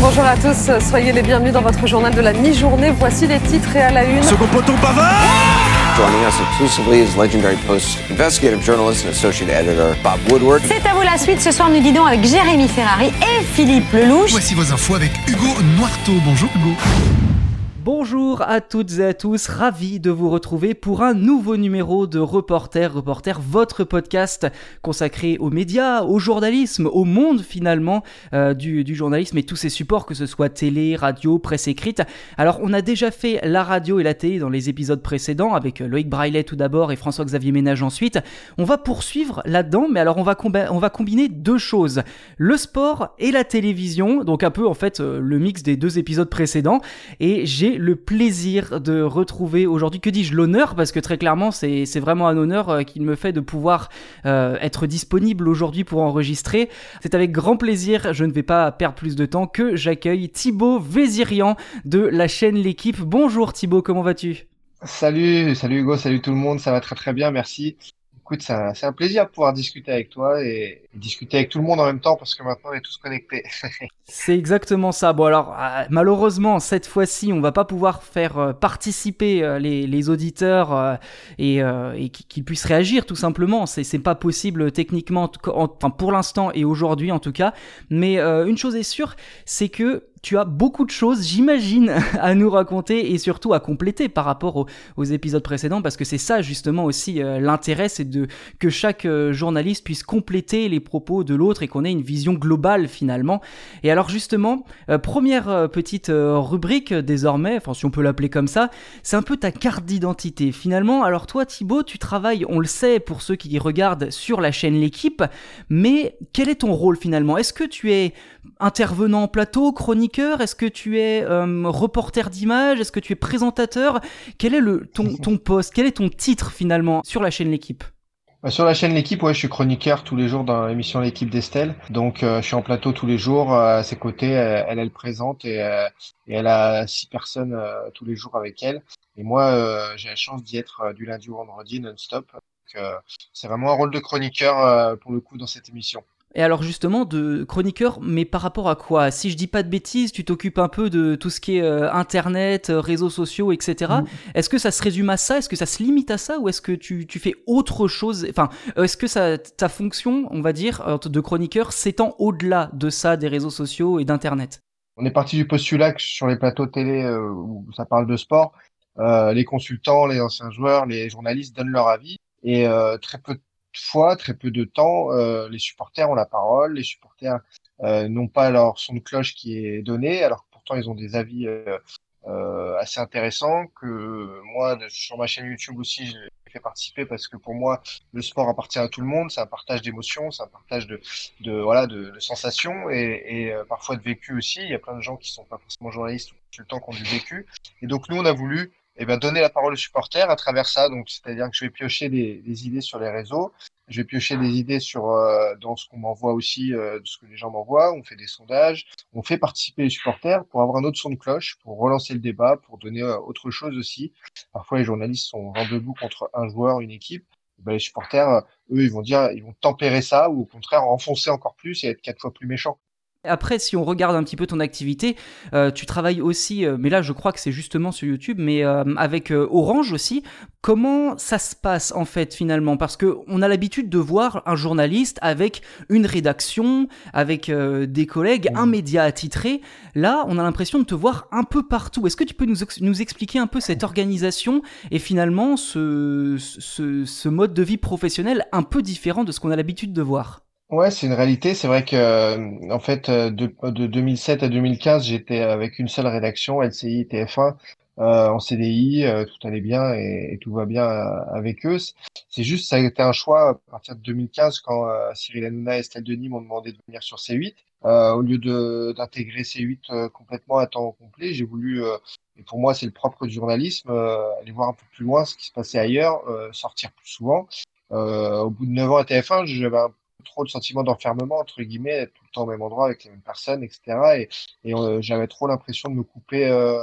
Bonjour à tous, soyez les bienvenus dans votre journal de la mi-journée. Voici les titres et à la une. Second poteau Pavard Joining us exclusively is legendary Post investigative journalist and associate editor Bob Woodward. C'est à vous la suite. Ce soir, nous dînons avec Jérémy Ferrari et Philippe Lelouch. Voici vos infos avec Hugo Noirteau. Bonjour Hugo. Bonjour à toutes et à tous, ravi de vous retrouver pour un nouveau numéro de Reporter, Reporter, votre podcast consacré aux médias, au journalisme, au monde finalement euh, du, journalisme et tous ses supports, que ce soit télé, radio, presse écrite. Alors on a déjà fait la radio et la télé dans les épisodes précédents avec Loïc Braillet tout d'abord et François-Xavier Ménage ensuite. On va poursuivre là-dedans, mais alors on va, on va combiner deux choses, le sport et la télévision, donc un peu en fait euh, le mix des deux épisodes précédents et j'ai le plaisir de retrouver aujourd'hui, que dis-je, l'honneur, parce que très clairement, c'est vraiment un honneur euh, qu'il me fait de pouvoir euh, être disponible aujourd'hui pour enregistrer. C'est avec grand plaisir, je ne vais pas perdre plus de temps, que j'accueille Thibaut Vézirian de la chaîne L'équipe. Bonjour Thibaut, comment vas-tu? Salut, salut Hugo, salut tout le monde, ça va très très bien, merci écoute, c'est un, plaisir de pouvoir discuter avec toi et, discuter avec tout le monde en même temps parce que maintenant on est tous connectés. c'est exactement ça. Bon alors euh, malheureusement cette fois-ci on va pas pouvoir faire euh, participer euh, les, auditeurs et, qu'ils puissent réagir tout simplement. C'est pas possible techniquement, enfin pour l'instant et aujourd'hui en tout cas. Mais une chose est sûre, c'est que tu as beaucoup de choses, j'imagine, à nous raconter et surtout à compléter par rapport aux, épisodes précédents, parce que c'est ça justement aussi l'intérêt, c'est de que chaque journaliste puisse compléter les propos de l'autre et qu'on ait une vision globale finalement. Et alors justement, euh, première petite rubrique désormais, enfin si on peut l'appeler comme ça, c'est un peu ta carte d'identité. Finalement, alors toi Thibaut, tu travailles, on le sait pour ceux qui regardent sur la chaîne L'équipe, mais quel est ton rôle finalement? Est-ce que tu es intervenant en plateau, chroniqueur? Est-ce que tu es euh, reporter d'image? Est-ce que tu es présentateur? Quel est le, ton, ton poste? Quel est ton titre finalement sur la chaîne L'équipe? Sur la chaîne L'équipe, ouais, je suis chroniqueur tous les jours dans l'émission L'équipe d'Estelle. Donc, euh, je suis en plateau tous les jours euh, à ses côtés. Elle, elle, présente et, et, elle a six personnes tous les jours avec elle. Et moi, j'ai la chance d'y être du lundi au vendredi non-stop. Donc, c'est vraiment un rôle de chroniqueur pour le coup dans cette émission. Et alors justement, de chroniqueur, mais par rapport à quoi? Si je dis pas de bêtises, tu t'occupes un peu de tout ce qui est euh, Internet, euh, réseaux sociaux, etc. Mm. Est-ce que ça se résume à ça? Est-ce que ça se limite à ça? Ou est-ce que tu, tu, fais autre chose? Enfin, euh, est-ce que ça, ta fonction, on va dire, de chroniqueur s'étend au-delà de ça, des réseaux sociaux et d'Internet? On est parti du postulat que sur les plateaux télé où ça parle de sport, les consultants, les anciens joueurs, les journalistes donnent leur avis. Et très peu de fois, très peu de temps, euh, les supporters ont la parole, les supporters euh, n'ont pas leur son de cloche qui est donné, alors que pourtant ils ont des avis euh, euh assez intéressants que moi sur ma chaîne YouTube aussi j'ai fait participer parce que pour moi le sport appartient à tout le monde, c'est un partage d'émotions, c'est un partage de, de voilà de, de sensations et, et parfois de vécu aussi. Il y a plein de gens qui sont pas forcément journalistes ou consultants qui ont du vécu. Et donc nous on a voulu eh ben, donner la parole aux supporters à travers ça. Donc, c'est-à-dire que je vais piocher des, des, idées sur les réseaux, je vais piocher des idées sur euh, dans ce qu'on m'envoie aussi, euh, ce que les gens m'envoient. On fait des sondages, on fait participer les supporters pour avoir un autre son de cloche, pour relancer le débat, pour donner euh, autre chose aussi. Parfois, les journalistes sont vent debout contre un joueur, une équipe. Ben, les supporters, eux, ils vont dire, ils vont tempérer ça ou au contraire enfoncer encore plus et être quatre fois plus méchants. Après, si on regarde un petit peu ton activité, euh, tu travailles aussi, euh, mais là je crois que c'est justement sur YouTube, mais euh, avec Orange aussi. Comment ça se passe en fait finalement? Parce que on a l'habitude de voir un journaliste avec une rédaction, avec des collègues, un mmh. média attitré. Là, on a l'impression de te voir un peu partout. Est-ce que tu peux nous, nous, expliquer un peu cette organisation et finalement ce, ce, ce mode de vie professionnel un peu différent de ce qu'on a l'habitude de voir? Ouais, c'est une réalité. C'est vrai que, euh, en fait, euh, de, de 2007 à 2015, j'étais avec une seule rédaction, LCI TF1. en CDI, tout allait bien et, tout va bien avec eux. C'est juste, ça a été un choix à partir de 2015 quand Cyril Hanouna et Estelle Denis m'ont demandé de venir sur C8. au lieu d'intégrer C8 complètement à temps complet, j'ai voulu et pour moi, c'est le propre du journalisme, aller voir un peu plus loin ce qui se passait ailleurs, sortir plus souvent. au bout de 9 ans à TF1, j'avais un trop de sentiment d'enfermement, entre guillemets, tout le temps au même endroit avec les mêmes personnes, etc. Et, euh, j'avais trop l'impression de me couper euh,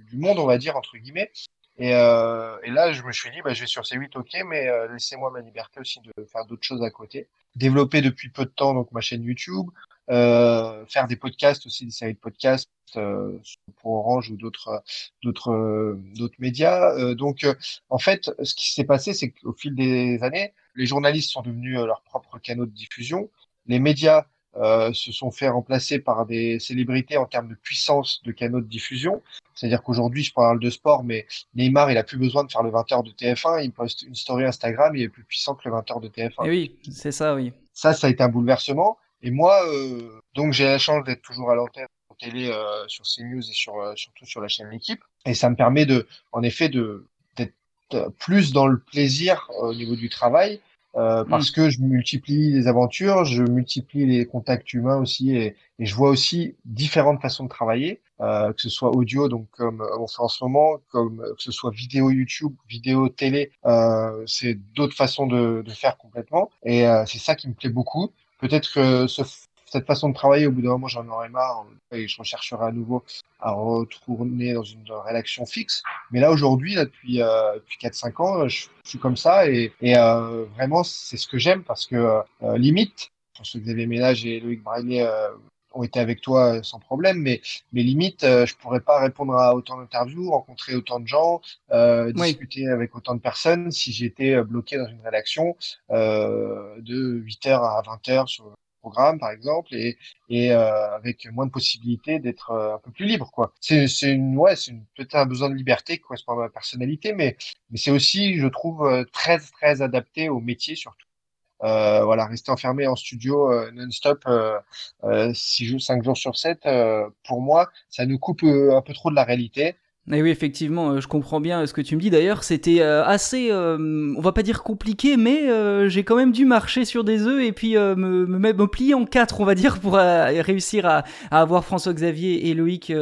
du monde, on va dire, entre guillemets. Et, euh, et, là, je me suis dit, bah, je vais sur C8, ok, mais laissez-moi ma liberté aussi de faire d'autres choses à côté. Développer depuis peu de temps donc ma chaîne YouTube, faire des podcasts aussi, des séries de podcasts euh, pour Orange ou d'autres d'autres d'autres médias. donc, en fait, ce qui s'est passé, c'est qu'au fil des années, les journalistes sont devenus leurs propres canaux de diffusion. Les médias euh, se sont fait remplacer par des célébrités en termes de puissance de canaux de diffusion. C'est-à-dire qu'aujourd'hui, je parle de sport, mais Neymar, il a plus besoin de faire le 20h de TF1. Il poste une story Instagram, il est plus puissant que le 20h de TF1. Et oui, c'est ça, oui. Ça, ça a été un bouleversement. Et moi, euh, donc j'ai la chance d'être toujours à l'antenne télé euh, sur CNews et sur euh, surtout sur la chaîne L'équipe. Et ça me permet de, en effet, de d'être plus dans le plaisir au niveau du travail euh, mm. parce que je multiplie les aventures, je multiplie les contacts humains aussi et, et je vois aussi différentes façons de travailler, euh, que ce soit audio, donc comme on fait en ce moment, comme que ce soit vidéo YouTube, vidéo télé, euh, c'est d'autres façons de, de, faire complètement et euh, c'est ça qui me plaît beaucoup. Peut-être que ce cette façon de travailler, au bout d'un moment, j'en aurais marre et je rechercherai à nouveau à retourner dans une rédaction fixe. Mais là, aujourd'hui, là, depuis, euh, depuis 4-5 ans, je, suis comme ça et, et euh, vraiment, c'est ce que j'aime parce que euh, limite, je pense que Xavier Ménage et Loïc Braillet euh, ont été avec toi euh, sans problème, mais, mais limite, euh, je pourrais pas répondre à autant d'interviews, rencontrer autant de gens, discuter avec autant de personnes si j'étais bloqué dans une rédaction de 8h à 20h sur programme par exemple et, et euh, avec moins de possibilités d'être euh, un peu plus libre quoi. C'est c'est une ouais c'est peut-être un besoin de liberté qui correspond à ma personnalité mais mais c'est aussi je trouve euh, très très adapté au métier surtout euh, voilà, rester enfermé en studio non-stop euh, euh, six jours, cinq jours sur 7, pour moi, ça nous coupe un peu trop de la réalité. Et oui, effectivement, euh, je comprends bien ce que tu me dis. D'ailleurs, c'était euh, assez, euh, on va pas dire compliqué, mais j'ai quand même dû marcher sur des œufs et puis me, plier en quatre, on va dire, pour réussir à, avoir François-Xavier et Loïc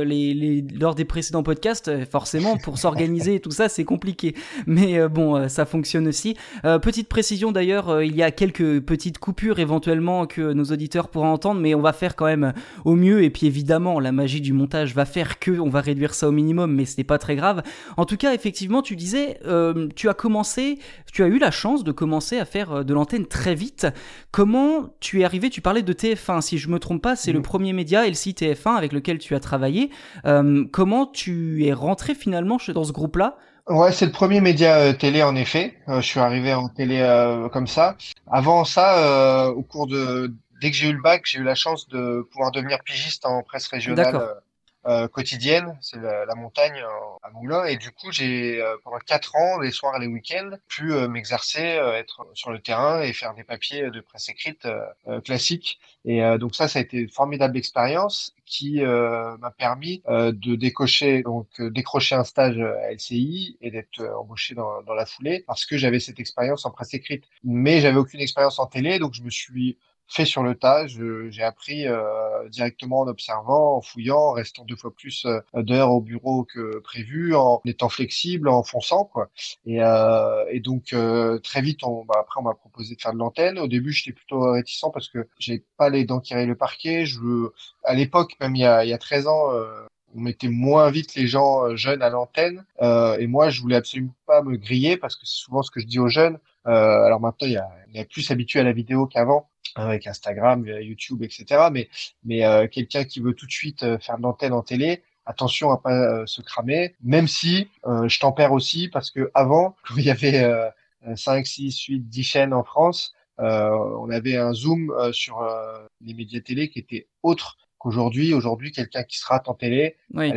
lors des précédents podcasts. Forcément, pour s'organiser et tout ça, c'est compliqué. Mais bon, ça fonctionne aussi. petite précision d'ailleurs, il y a quelques petites coupures éventuellement que nos auditeurs pourront entendre, mais on va faire quand même au mieux. Et puis évidemment, la magie du montage va faire que on va réduire ça au minimum, mais n'est pas très grave. En tout cas, effectivement, tu disais, euh, tu as commencé, tu as eu la chance de commencer à faire euh, de l'antenne très vite. Comment tu es arrivé? Tu parlais de TF1, si je me trompe pas, c'est le premier média, LCI TF1, avec lequel tu as travaillé. Euh, comment tu es rentré finalement dans ce groupe-là? Ouais, c'est le premier média télé en effet. je suis arrivé en télé comme ça. Avant ça, au cours de dès que j'ai eu le bac, j'ai eu la chance de pouvoir devenir pigiste en presse régionale euh, quotidienne, c'est la, montagne à Moulins. Et du coup, j'ai euh, pendant quatre ans, les soirs et les week-ends, pu euh, m'exercer, être sur le terrain et faire des papiers de presse écrite classiques. Et donc ça, ça a été une formidable expérience qui m'a permis de décocher, donc décrocher un stage à LCI et d'être embauché dans, dans la foulée parce que j'avais cette expérience en presse écrite. Mais j'avais aucune expérience en télé, donc je me suis fait sur le tas. J'ai appris euh, directement en observant, en fouillant, en restant deux fois plus euh, d'heures au bureau que prévu, en étant flexible, en fonçant quoi. Et, euh, et donc euh, très vite, on, bah, après on m'a proposé de faire de l'antenne. Au début, j'étais plutôt réticent parce que j'ai pas les dents qui le parquet. Je, à l'époque, même il y a, il y a 13 ans. on mettait moins vite les gens jeunes à l'antenne et moi je voulais absolument pas me griller parce que c'est souvent ce que je dis aux jeunes alors maintenant il y a, y a plus habitué à la vidéo qu'avant avec Instagram, YouTube, etc. Mais, mais euh, quelqu'un qui veut tout de suite euh, faire de l'antenne en télé, attention à pas euh, se cramer, même si je tempère aussi parce que avant, quand il y avait 5, 6, 8, 10 chaînes en France, on avait un zoom sur les médias télé qui était autre qu'aujourd'hui. Aujourd'hui, quelqu'un qui se rate en télé,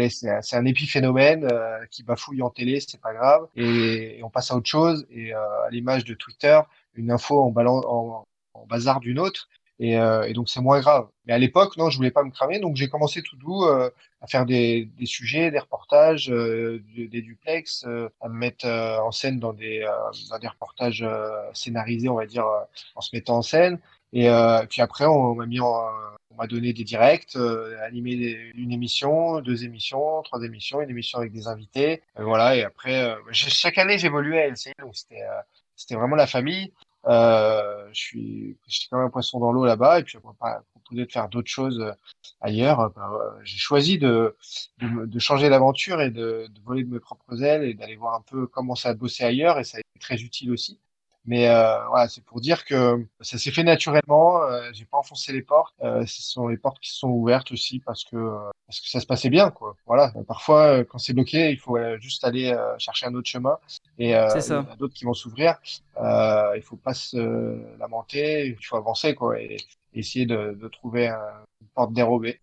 c'est un épiphénomène qui bafouille en télé, c'est pas grave, et, on passe à autre chose. Et à l'image de Twitter, une info en, en, en bazar d'une autre. Et, euh, et donc c'est moins grave. Mais à l'époque, non, je voulais pas me cramer, donc j'ai commencé tout doux euh, à faire des, sujets, des reportages, euh, des duplex, à me mettre en scène dans des, dans des reportages scénarisés, on va dire, en se mettant en scène. Et puis après, on, m'a mis on m'a donné des directs, animé une émission, deux émissions, trois émissions, une émission avec des invités. voilà. Et après, chaque année, j'évoluais à LCI, donc c'était c'était vraiment la famille. Euh, je suis, j'étais quand même un poisson dans l'eau là-bas, et puis on pas proposer de faire d'autres choses euh, ailleurs. Ben, j'ai choisi de, de, changer d'aventure et de, de, voler de mes propres ailes et d'aller voir un peu comment ça a bossé ailleurs, et ça a été très utile aussi. Mais euh, voilà, c'est pour dire que ça s'est fait naturellement. Euh, j'ai pas enfoncé les portes. Euh, ce sont les portes qui se sont ouvertes aussi parce que euh, parce que ça se passait bien, quoi. Voilà. Parfois, quand c'est bloqué, il faut juste aller chercher un autre chemin. Et il y a d'autres qui vont s'ouvrir. il faut pas se lamenter. Il faut avancer, quoi. Et, essayer de, de trouver un, une porte dérobée.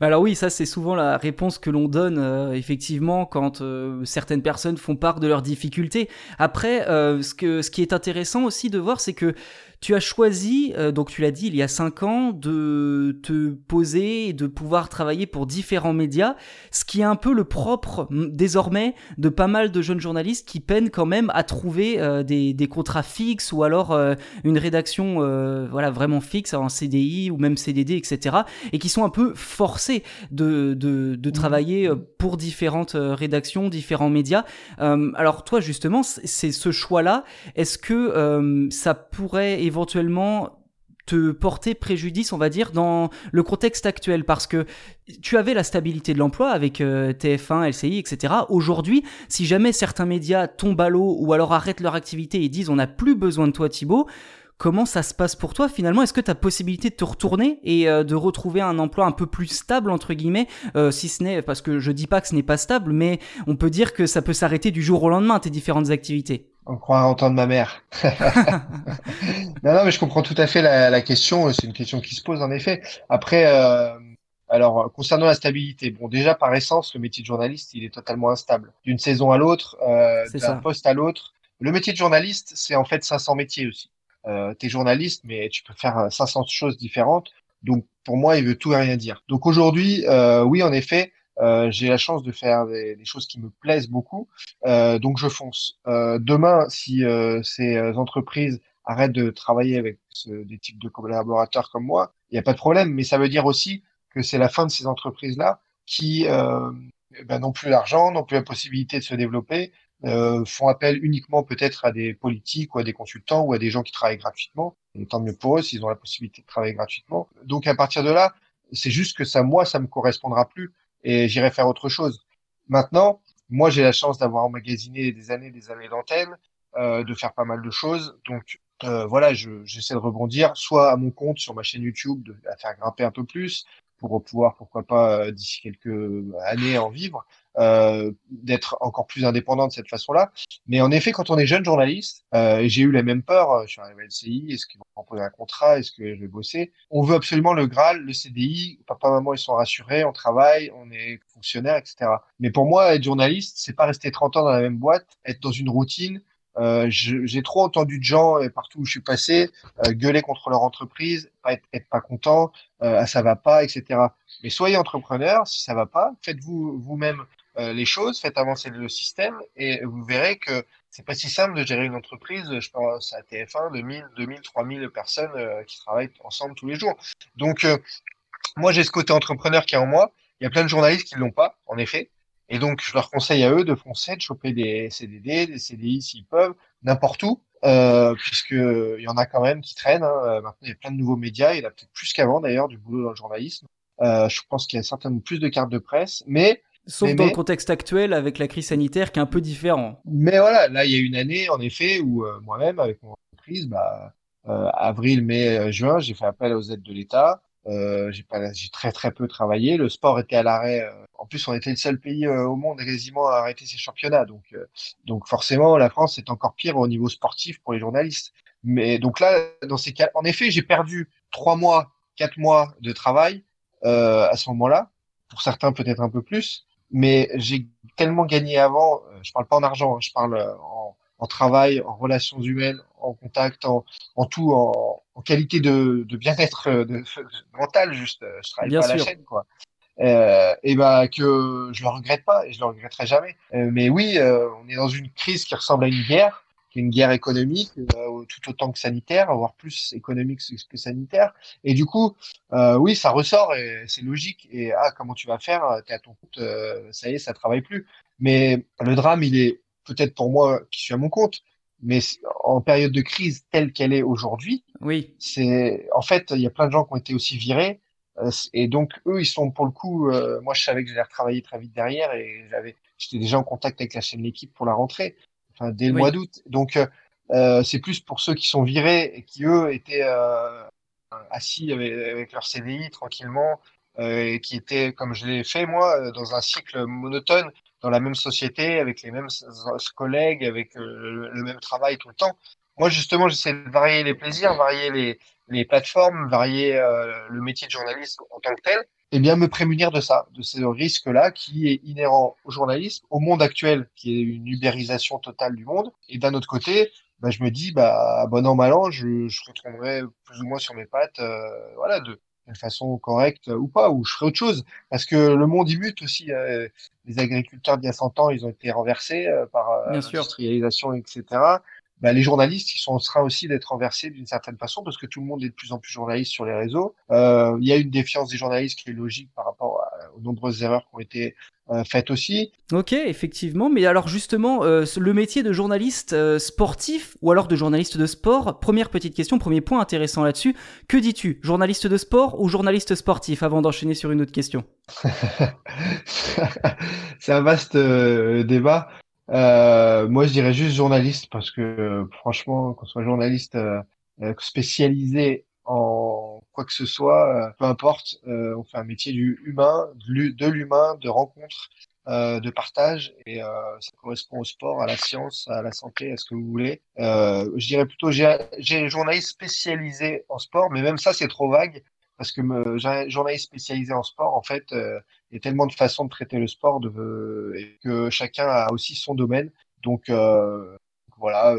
Bah alors oui, ça c'est souvent la réponse que l'on donne euh, effectivement quand euh, certaines personnes font part de leurs difficultés. Après, euh, ce, que, ce qui est intéressant aussi de voir, c'est que tu as choisi, euh, donc tu l'as dit il y a cinq ans, de te poser et de pouvoir travailler pour différents médias, ce qui est un peu le propre désormais de pas mal de jeunes journalistes qui peinent quand même à trouver euh, des, des, contrats fixes ou alors euh, une rédaction voilà vraiment fixe en CDI ou même CDD, etc. et qui sont un peu forcés de, de, de travailler pour différentes rédactions, différents médias. alors toi justement, c'est ce choix-là. Est-ce que ça pourrait éventuellement te porter préjudice, on va dire, dans le contexte actuel, parce que tu avais la stabilité de l'emploi avec euh, TF1, LCI, etc. Aujourd'hui, si jamais certains médias tombent à l'eau ou alors arrêtent leur activité et disent on n'a plus besoin de toi Thibaut, comment ça se passe pour toi finalement? Est-ce que tu as possibilité de te retourner et euh, de retrouver un emploi un peu plus stable, entre guillemets, euh, si ce n'est, parce que je dis pas que ce n'est pas stable, mais on peut dire que ça peut s'arrêter du jour au lendemain, tes différentes activités on croit entendre ma mère. non, non, mais je comprends tout à fait la, la question. C'est une question qui se pose en effet. Après, euh, alors concernant la stabilité, bon, déjà par essence, le métier de journaliste, il est totalement instable. D'une saison à l'autre, euh, d'un poste à l'autre. Le métier de journaliste, c'est en fait 500 métiers aussi. Euh, es journaliste, mais tu peux faire 500 choses différentes. Donc pour moi, il veut tout et rien dire. Donc aujourd'hui, euh, oui, en effet, euh, j'ai la chance de faire des, des, choses qui me plaisent beaucoup, euh, donc je fonce. Euh, demain, si euh, ces entreprises arrêtent de travailler avec ce, des types de collaborateurs comme moi, il n'y a pas de problème, mais ça veut dire aussi que c'est la fin de ces entreprises-là qui euh, ben, n'ont plus l'argent, n'ont plus la possibilité de se développer, euh, font appel uniquement peut-être à des politiques ou à des consultants ou à des gens qui travaillent gratuitement. Et tant mieux pour eux s'ils ont la possibilité de travailler gratuitement. Donc à partir de là, c'est juste que ça, moi, ça me correspondra plus et j'irai faire autre chose. Maintenant, moi, j'ai la chance d'avoir emmagasiné des années, des années d'antenne, euh, de faire pas mal de choses. Donc, euh, voilà, j'essaie de rebondir, soit à mon compte sur ma chaîne YouTube, de la faire grimper un peu plus, pour pouvoir, pourquoi pas, euh, d'ici quelques années en vivre, euh, d'être encore plus indépendant de cette façon-là. Mais en effet, quand on est jeune journaliste, euh, j'ai eu la même peur, euh, je suis arrivé à LCI, est-ce qu'ils vont proposer un contrat, est-ce que je vais bosser? On veut absolument le Graal, le CDI, papa, maman, ils sont rassurés, on travaille, on est fonctionnaire, etc. Mais pour moi, être journaliste, c'est pas rester 30 ans dans la même boîte, être dans une routine, euh, j'ai trop entendu de gens et partout où je suis passé euh, gueuler contre leur entreprise, pas être, être pas content, euh, ah, ça va pas, etc. Mais soyez entrepreneur, si ça va pas, faites-vous vous-même euh, les choses, faites avancer le système et vous verrez que c'est pas si simple de gérer une entreprise. Je pense à TF1, 2000, 2000, 3000 personnes euh, qui travaillent ensemble tous les jours. Donc moi j'ai ce côté entrepreneur qui est en moi. Il y a plein de journalistes qui l'ont pas, en effet. Et donc, je leur conseille à eux de foncer, de choper des CDD, des CDI s'ils peuvent, n'importe où, euh, puisqu'il y en a quand même qui traînent. Hein. Euh, maintenant, il y a plein de nouveaux médias, il y en a peut-être plus qu'avant d'ailleurs, du boulot dans le journalisme. Euh, je pense qu'il y a certainement plus de cartes de presse, mais... Sauf dans le contexte actuel avec la crise sanitaire qui est un peu différent. Mais voilà, là, il y a une année, en effet, où euh, moi-même, avec mon entreprise, bah, euh, avril, mai, juin, j'ai fait appel aux aides de l'État. Euh, j'ai pas, j'ai très très peu travaillé. Le sport était à l'arrêt. Euh, en plus, on était le seul pays euh, au monde quasiment à arrêter ses championnats. Donc, euh, donc forcément, la France est encore pire au niveau sportif pour les journalistes. Mais donc là, dans ces cas, en effet, j'ai perdu trois mois, quatre mois de travail à ce moment-là. Pour certains, peut-être un peu plus. Mais j'ai tellement gagné avant. je parle pas en argent. Hein, je parle en, en travail, en relations humaines, en contact, en, en tout, en, en qualité de, de bien-être de, mental, juste. Je travaille Bien pas à la sûr. chaîne, quoi. Euh, et ben que je le regrette pas et je le regretterai jamais. Euh, mais oui, euh, on est dans une crise qui ressemble à une guerre, qui est une guerre économique euh, tout autant que sanitaire, voire plus économique que sanitaire. Et du coup, euh, oui, ça ressort et c'est logique. Et ah, comment tu vas faire? T'es à ton compte, euh, ça y est, ça travaille plus. Mais le drame, il est peut-être pour moi qui suis à mon compte, mais en période de crise telle qu'elle est aujourd'hui, Oui. c'est en fait, il y a plein de gens qui ont été aussi virés. Euh, et donc eux, ils sont pour le coup. euh, moi, je savais que j'allais retravailler très vite derrière, et j'avais, j'étais déjà en contact avec la chaîne l'équipe pour la rentrée, enfin dès le Oui. mois d'août. Donc euh, euh, c'est plus pour ceux qui sont virés et qui eux étaient euh, assis avec, avec leur CDI tranquillement euh, et qui étaient, comme je l'ai fait moi, dans un cycle monotone, dans la même société, avec les mêmes collègues, avec euh, le, même travail tout le temps. Moi, justement, j'essaie de varier les plaisirs, varier les, plateformes, varier euh, le métier de journaliste en tant que tel, et bien me prémunir de ça, de ce risque-là qui est inhérent au journalisme, au monde actuel, qui est une ubérisation totale du monde. Et d'un autre côté, bah, je me dis, bah, bon an, mal an, je, je retournerai plus ou moins sur mes pattes, euh, voilà, de d'une façon correcte ou pas, ou je ferai autre chose. Parce que le monde, il mute aussi. euh, les agriculteurs d'il y a 100 ans, ils ont été renversés euh, par euh, l'industrialisation, etc. Bah, les journalistes, ils sont en train aussi d'être renversés d'une certaine façon parce que tout le monde est de plus en plus journaliste sur les réseaux. Euh, il y a une défiance des journalistes qui est logique par rapport à- aux nombreuses erreurs qui ont été euh, faites aussi. Ok, effectivement. Mais alors justement, euh, le métier de journaliste euh, sportif ou alors de journaliste de sport, première petite question, premier point intéressant là-dessus. Que dis-tu Journaliste de sport ou journaliste sportif avant d'enchaîner sur une autre question? C'est un vaste débat. Euh, moi, je dirais juste journaliste parce que franchement, qu'on soit journaliste euh, spécialisé en quoi que ce soit, euh, peu importe, euh, on fait un métier du humain, de l'hu- de l'humain, de rencontre, euh, de partage, et ça correspond au sport, à la science, à la santé, à ce que vous voulez. Je dirais plutôt j'ai journaliste spécialisé en sport, mais même ça c'est trop vague parce que me, journaliste spécialisé en sport, en fait. euh, il y a tellement de façons de traiter le sport de, et que chacun a aussi son domaine. Donc euh, voilà,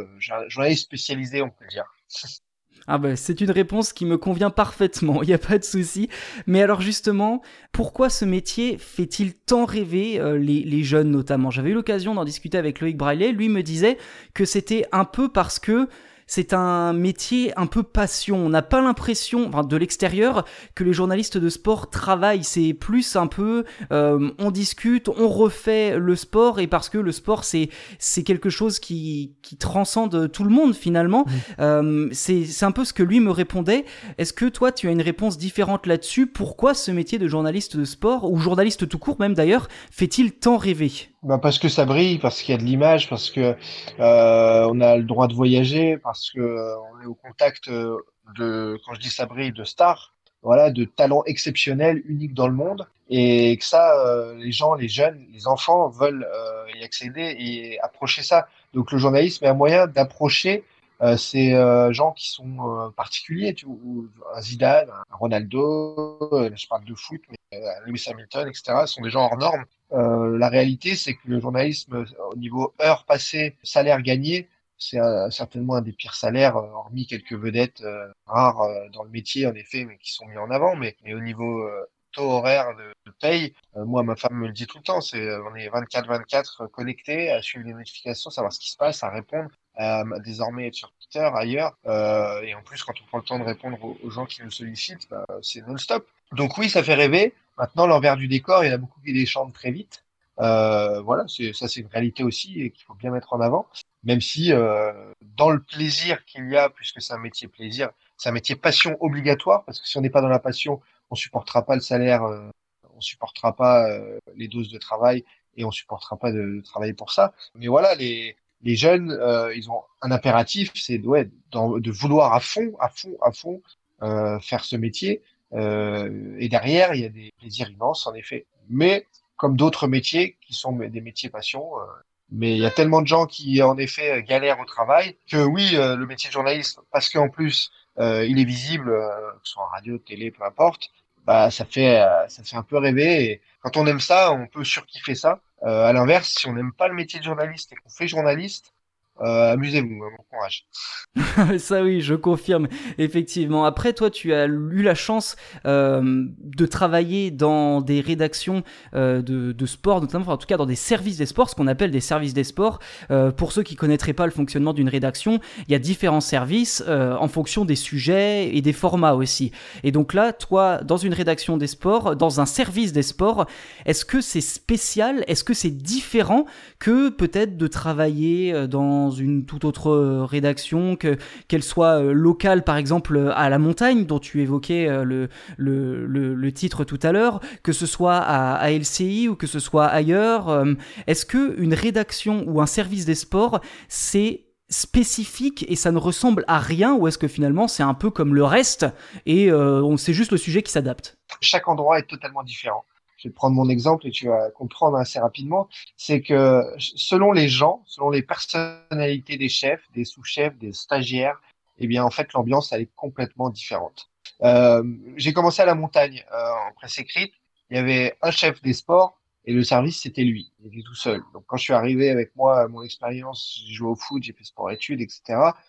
journaliste spécialisé, on peut dire. Ah bah c'est une réponse qui me convient parfaitement, il n'y a pas de souci. Mais alors justement, pourquoi ce métier fait-il tant rêver euh, les, les jeunes notamment? J'avais eu l'occasion d'en discuter avec Loïc Braillet, lui me disait que c'était un peu parce que c'est un métier un peu passion. On n'a pas l'impression, enfin, de l'extérieur, que les journalistes de sport travaillent. C'est plus un peu, euh, on discute, on refait le sport, et parce que le sport, c'est c'est quelque chose qui, qui transcende tout le monde finalement. Euh, c'est c'est un peu ce que lui me répondait. Est-ce que toi, tu as une réponse différente là-dessus? Pourquoi ce métier de journaliste de sport, ou journaliste tout court même d'ailleurs, fait-il tant rêver? Bah parce que ça brille, parce qu'il y a de l'image, parce que euh, on a le droit de voyager, parce que on est au contact euh, de, quand je dis ça brille, de stars, voilà, de talents exceptionnels, uniques dans le monde, et que ça, euh, les gens, les jeunes, les enfants veulent euh, y accéder et approcher ça. Donc le journalisme est un moyen d'approcher euh, ces gens qui sont particuliers, tu vois, un Zidane, un Ronaldo, je parle de foot, mais Lewis Hamilton, etc. Sont des gens hors normes. Euh, la réalité, c'est que le journalisme, euh, au niveau heures passées, salaire gagné, c'est euh, certainement un des pires salaires, hormis quelques vedettes rares dans le métier, en effet, mais qui sont mis en avant. Mais, mais au niveau taux horaire de, de paye, moi, ma femme me le dit tout le temps, c'est on est 24-24 connectés à suivre les notifications, savoir ce qui se passe, à répondre, désormais être sur Twitter, ailleurs. Euh, et en plus, quand on prend le temps de répondre aux, gens qui nous sollicitent, bah, c'est non-stop. Donc oui, ça fait rêver. Maintenant, l'envers du décor, il y en a beaucoup qui déchantent très vite. Euh, voilà, ça c'est une réalité aussi et qu'il faut bien mettre en avant. Même si euh, dans le plaisir qu'il y a, puisque c'est un métier plaisir, c'est un métier passion obligatoire, parce que si on n'est pas dans la passion, on supportera pas le salaire, euh, on supportera pas euh, les doses de travail et on supportera pas de, de travailler pour ça. Mais voilà, les, les jeunes, euh, ils ont un impératif, c'est de, ouais, de vouloir à fond, à fond, à fond euh, faire ce métier. Euh, et derrière, il y a des plaisirs immenses, en effet. Mais comme d'autres métiers qui sont des métiers passion, euh, mais il y a tellement de gens qui, en effet, galèrent au travail que oui, euh, le métier de journaliste, parce qu'en plus, euh, il est visible, que ce soit en radio, télé, peu importe, bah ça fait ça fait un peu rêver. Et quand on aime ça, on peut surkiffer ça. Euh, à l'inverse, si on n'aime pas le métier de journaliste et qu'on fait journaliste, euh, amusez-vous, hein, bon courage. Ça oui, je confirme, effectivement. Après, toi, tu as eu la chance euh, de travailler dans des rédactions euh, de, sport, notamment, en tout cas dans des services des sports, ce qu'on appelle des services des sports. Euh, pour ceux qui connaîtraient pas le fonctionnement d'une rédaction, il y a différents services euh, en fonction des sujets et des formats aussi. Et donc là, toi, dans une rédaction des sports, dans un service des sports, est-ce que c'est spécial? Est-ce que c'est différent que peut-être de travailler dans dans une toute autre euh, rédaction, que qu'elle soit euh, locale par exemple euh, à la montagne dont tu évoquais le, le, le, titre tout à l'heure, que ce soit à, LCI ou que ce soit ailleurs. Est-ce que une rédaction ou un service des sports c'est spécifique et ça ne ressemble à rien ou est-ce que finalement c'est un peu comme le reste et c'est juste le sujet qui s'adapte? Chaque endroit est totalement différent vais prendre mon exemple et tu vas comprendre assez rapidement, c'est que selon les gens, selon les personnalités des chefs, des sous-chefs, des stagiaires, eh bien en fait l'ambiance elle est complètement différente. Euh, j'ai commencé à la montagne euh, en presse écrite. Il y avait un chef des sports et le service c'était lui. Il était tout seul. Donc quand je suis arrivé avec moi, mon expérience, j'ai joué au foot, j'ai fait sport études, etc.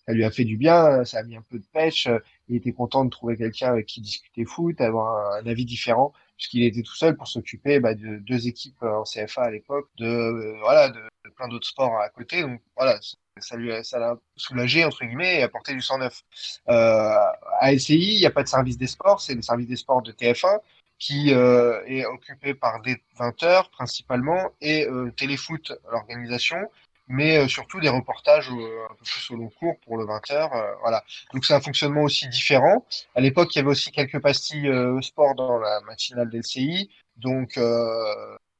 Ça lui a fait du bien, ça a mis un peu de pêche. Il était content de trouver quelqu'un avec qui discuter foot, avoir un avis différent puisqu'il était tout seul pour s'occuper bah, de deux équipes en CFA à l'époque, de euh, voilà, de, plein d'autres sports à côté. Donc voilà, ça lui ça l'a soulagé entre guillemets et apporté du 109. Euh, à SCI, il n'y a pas de service des sports, c'est le service des sports de TF1 qui euh, est occupé par des 20 heures principalement et euh, Téléfoot, l'organisation, mais euh, surtout des reportages euh, un peu plus au long cours pour le 20h. Euh, voilà. Donc c'est un fonctionnement aussi différent. À l'époque, il y avait aussi quelques pastilles sport dans la matinale LCI. Donc il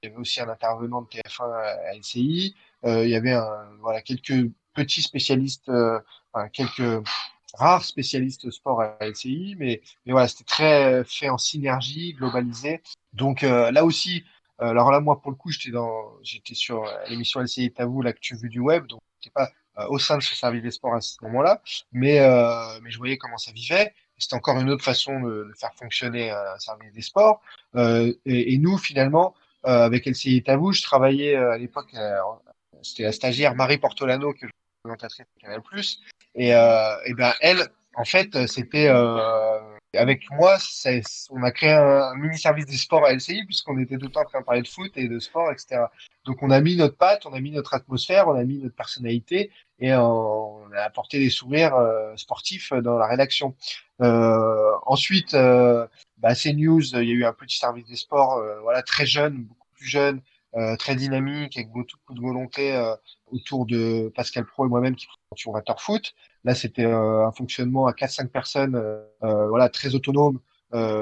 y avait aussi un intervenant de TF1 à LCI. il y avait voilà, quelques petits spécialistes, quelques rares spécialistes sport à LCI, mais, mais voilà, c'était très fait en synergie, globalisé. Donc là aussi, alors là, moi, pour le coup, j'étais dans, j'étais sur euh, l'émission LCI vous, l'actu vue du web, donc j'étais pas euh, au sein de ce service des sports à ce moment-là, mais mais je voyais comment ça vivait. C'était encore une autre façon de, faire fonctionner un service des sports. Et, et, nous, finalement, avec LCI vous, je travaillais à l'époque, c'était la stagiaire Marie Portolano que je présentatrice de Canal+. Et, et ben elle, en fait, c'était avec moi, on a créé un, mini service des sports à LCI puisqu'on était tout le temps en train de parler de foot et de sport, etc. Donc on a mis notre patte, on a mis notre atmosphère, on a mis notre personnalité et on, a apporté des sourires euh, sportifs dans la rédaction. Euh, ensuite, euh, bah, CNews, il y a eu un petit service des sports, euh, voilà, très jeune, beaucoup plus jeune, euh, très dynamique, avec beaucoup de volonté autour de Pascal Pro et moi-même qui présentions Water Foot. Là, c'était euh, un fonctionnement à 4-5 personnes, euh, euh, voilà, très autonome,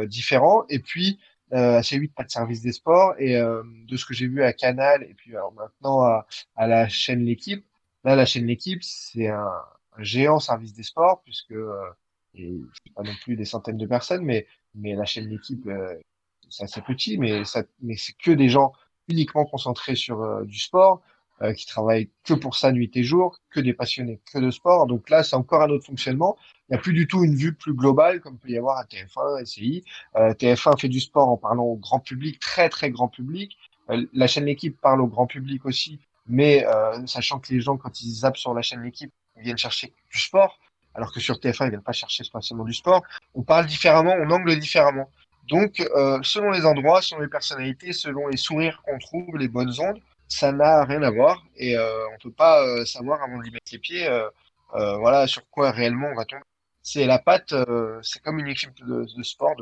différent. Et puis, euh, C8, pas de service des sports. Et de ce que j'ai vu à Canal, et puis alors maintenant à, à la chaîne L'équipe, là, la chaîne L'équipe, c'est un, un, géant service des sports, puisque et pas non plus des centaines de personnes, mais, mais la chaîne L'équipe, c'est assez petit, mais, mais c'est que des gens uniquement concentrés sur du sport. Euh, qui travaillent que pour ça nuit et jour, que des passionnés, que de sport. Donc là, c'est encore un autre fonctionnement. Il n'y a plus du tout une vue plus globale comme peut y avoir à TF1, SCI. Euh, TF1 fait du sport en parlant au grand public, très très grand public. Euh, la chaîne L'équipe parle au grand public aussi, mais euh, sachant que les gens, quand ils zappent sur la chaîne L'équipe, ils viennent chercher du sport, alors que sur TF1, ils viennent pas chercher spécialement du sport. On parle différemment, on angle différemment. Donc, euh, selon les endroits, selon les personnalités, selon les sourires qu'on trouve, les bonnes ondes, ça n'a rien à voir et euh, on peut pas euh, savoir avant de y mettre les pieds euh, voilà sur quoi réellement on va tomber. C'est la patte, c'est comme une équipe de, sport,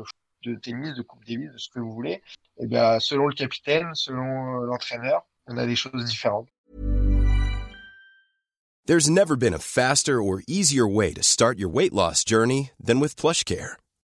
de, tennis, de coupe Davis, de ce que vous voulez. Et bien selon le capitaine, selon l'entraîneur, on a des choses différentes. There's never been a faster or easier way to start your weight loss journey than with PlushCare.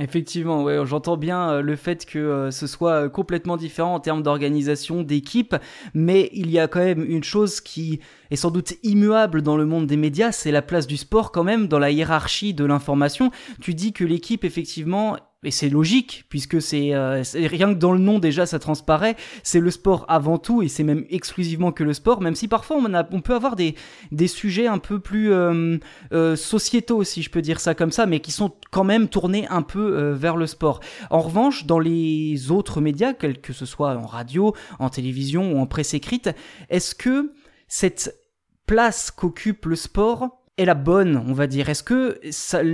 Effectivement, ouais, j'entends bien euh, le fait que euh, ce soit euh, complètement différent en termes d'organisation, d'équipe, mais il y a quand même une chose qui est sans doute immuable dans le monde des médias, c'est la place du sport quand même dans la hiérarchie de l'information. Tu dis que l'équipe effectivement et c'est logique puisque c'est rien que dans le nom déjà ça transparaît. C'est le sport avant tout et c'est même exclusivement que le sport même si parfois on, peut avoir des, des sujets un peu plus euh, euh, sociétaux si je peux dire ça comme ça mais qui sont quand même tournés un peu euh, vers le sport. En revanche dans les autres médias quels que ce soit en radio en télévision ou en presse écrite est-ce que cette place qu'occupe le sport est la bonne, on va dire. Est-ce que